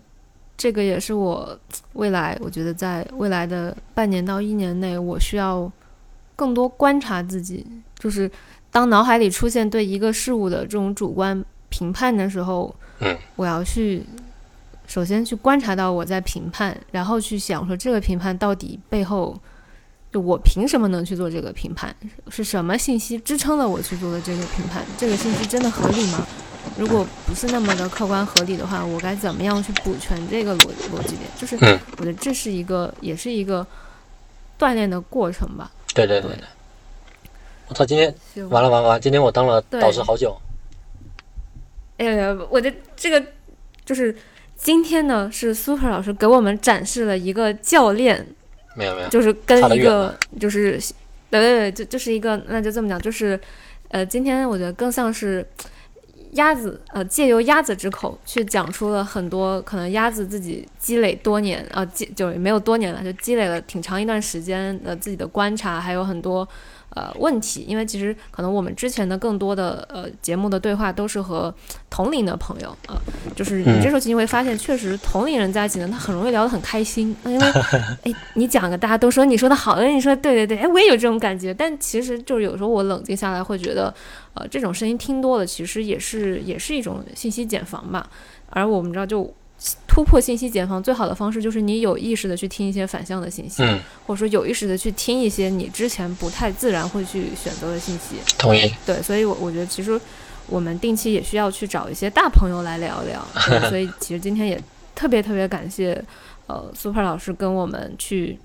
这个也是我未来，我觉得在未来的半年到一年内，我需要更多观察自己。就是当脑海里出现对一个事物的这种主观评判的时候，嗯，我要去。首先去观察到我在评判，然后去想说这个评判到底背后，就我凭什么能去做这个评判？是什么信息支撑了我去做的这个评判？这个信息真的合理吗？如果不是那么的客观合理的话，我该怎么样去补全这个逻逻辑点？就是我觉得这是一个，也是一个锻炼的过程吧。对对对。我操！今天完了完了完！今天我当了导师好久。哎呀，我的这个就是。今天呢，是 Super 老师给我们展示了一个教练，没有没有，就是跟一个就是，对对对，就就是一个，那就这么讲，就是，呃，今天我觉得更像是鸭子呃，借由鸭子之口去讲出了很多可能鸭子自己积累多年啊，积就没有多年了，就积累了挺长一段时间的自己的观察，还有很多。呃，问题，因为其实可能我们之前的更多的呃节目的对话都是和同龄的朋友啊，就是你这时候其实会发现，确实同龄人在一起呢，他很容易聊得很开心，因为 [LAUGHS] 哎，你讲个大家都说你说的好，哎，你说对对对，哎，我也有这种感觉，但其实就是有时候我冷静下来会觉得，呃，这种声音听多了，其实也是也是一种信息茧房吧，而我们知道就。突破信息茧房最好的方式就是你有意识的去听一些反向的信息，或者说有意识的去听一些你之前不太自然会去选择的信息。同意。对，所以，我我觉得其实我们定期也需要去找一些大朋友来聊聊。[LAUGHS] 所以，其实今天也特别特别感谢呃，Super 老师跟我们去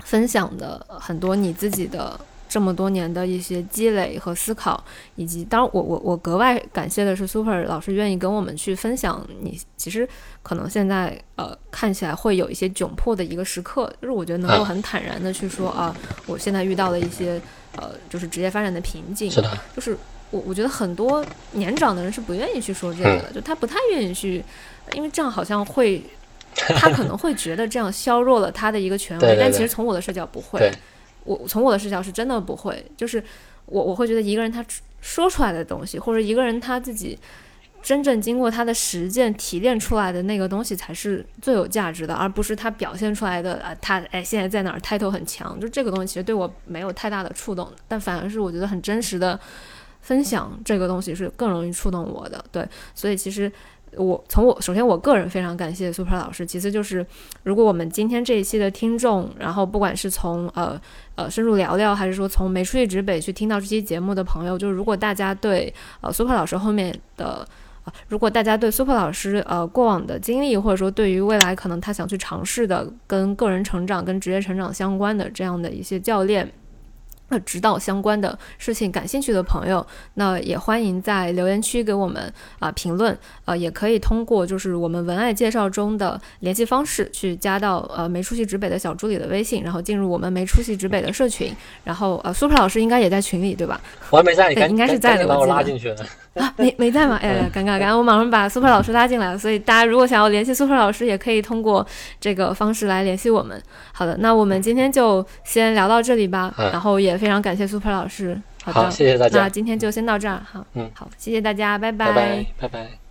分享的很多你自己的。这么多年的一些积累和思考，以及当然，我我我格外感谢的是 Super 老师愿意跟我们去分享。你其实可能现在呃看起来会有一些窘迫的一个时刻，就是我觉得能够很坦然的去说啊，我现在遇到了一些呃就是职业发展的瓶颈。是的，就是我我觉得很多年长的人是不愿意去说这个的，就他不太愿意去，因为这样好像会他可能会觉得这样削弱了他的一个权威，[LAUGHS] 但其实从我的视角不会。我从我的视角是真的不会，就是我我会觉得一个人他说出来的东西，或者一个人他自己真正经过他的实践提炼出来的那个东西才是最有价值的，而不是他表现出来的啊，他哎现在在哪儿 title 很强，就这个东西其实对我没有太大的触动，但反而是我觉得很真实的分享这个东西是更容易触动我的，对，所以其实。我从我首先我个人非常感谢 Super 老师，其次就是如果我们今天这一期的听众，然后不管是从呃呃深入聊聊，还是说从没出去直北去听到这期节目的朋友，就是如果大家对呃 Super 老师后面的，如果大家对 Super 老师呃过往的经历，或者说对于未来可能他想去尝试的跟个人成长、跟职业成长相关的这样的一些教练。呃，指导相关的事情感兴趣的朋友，那也欢迎在留言区给我们啊评论，呃，也可以通过就是我们文案介绍中的联系方式去加到呃没出息指北的小助理的微信，然后进入我们没出息指北的社群，然后呃，Super 老师应该也在群里对吧？我还没在，应该是在的，我拉进去了。[LAUGHS] 啊，没没在吗？哎，尴尬，尴尬！我马上把 Super 老师拉进来了。所以大家如果想要联系 Super 老师，也可以通过这个方式来联系我们。好的，那我们今天就先聊到这里吧。然后也非常感谢 Super 老师。好的，谢谢大家。那今天就先到这儿。好，嗯，好，谢谢大家，拜拜，拜拜。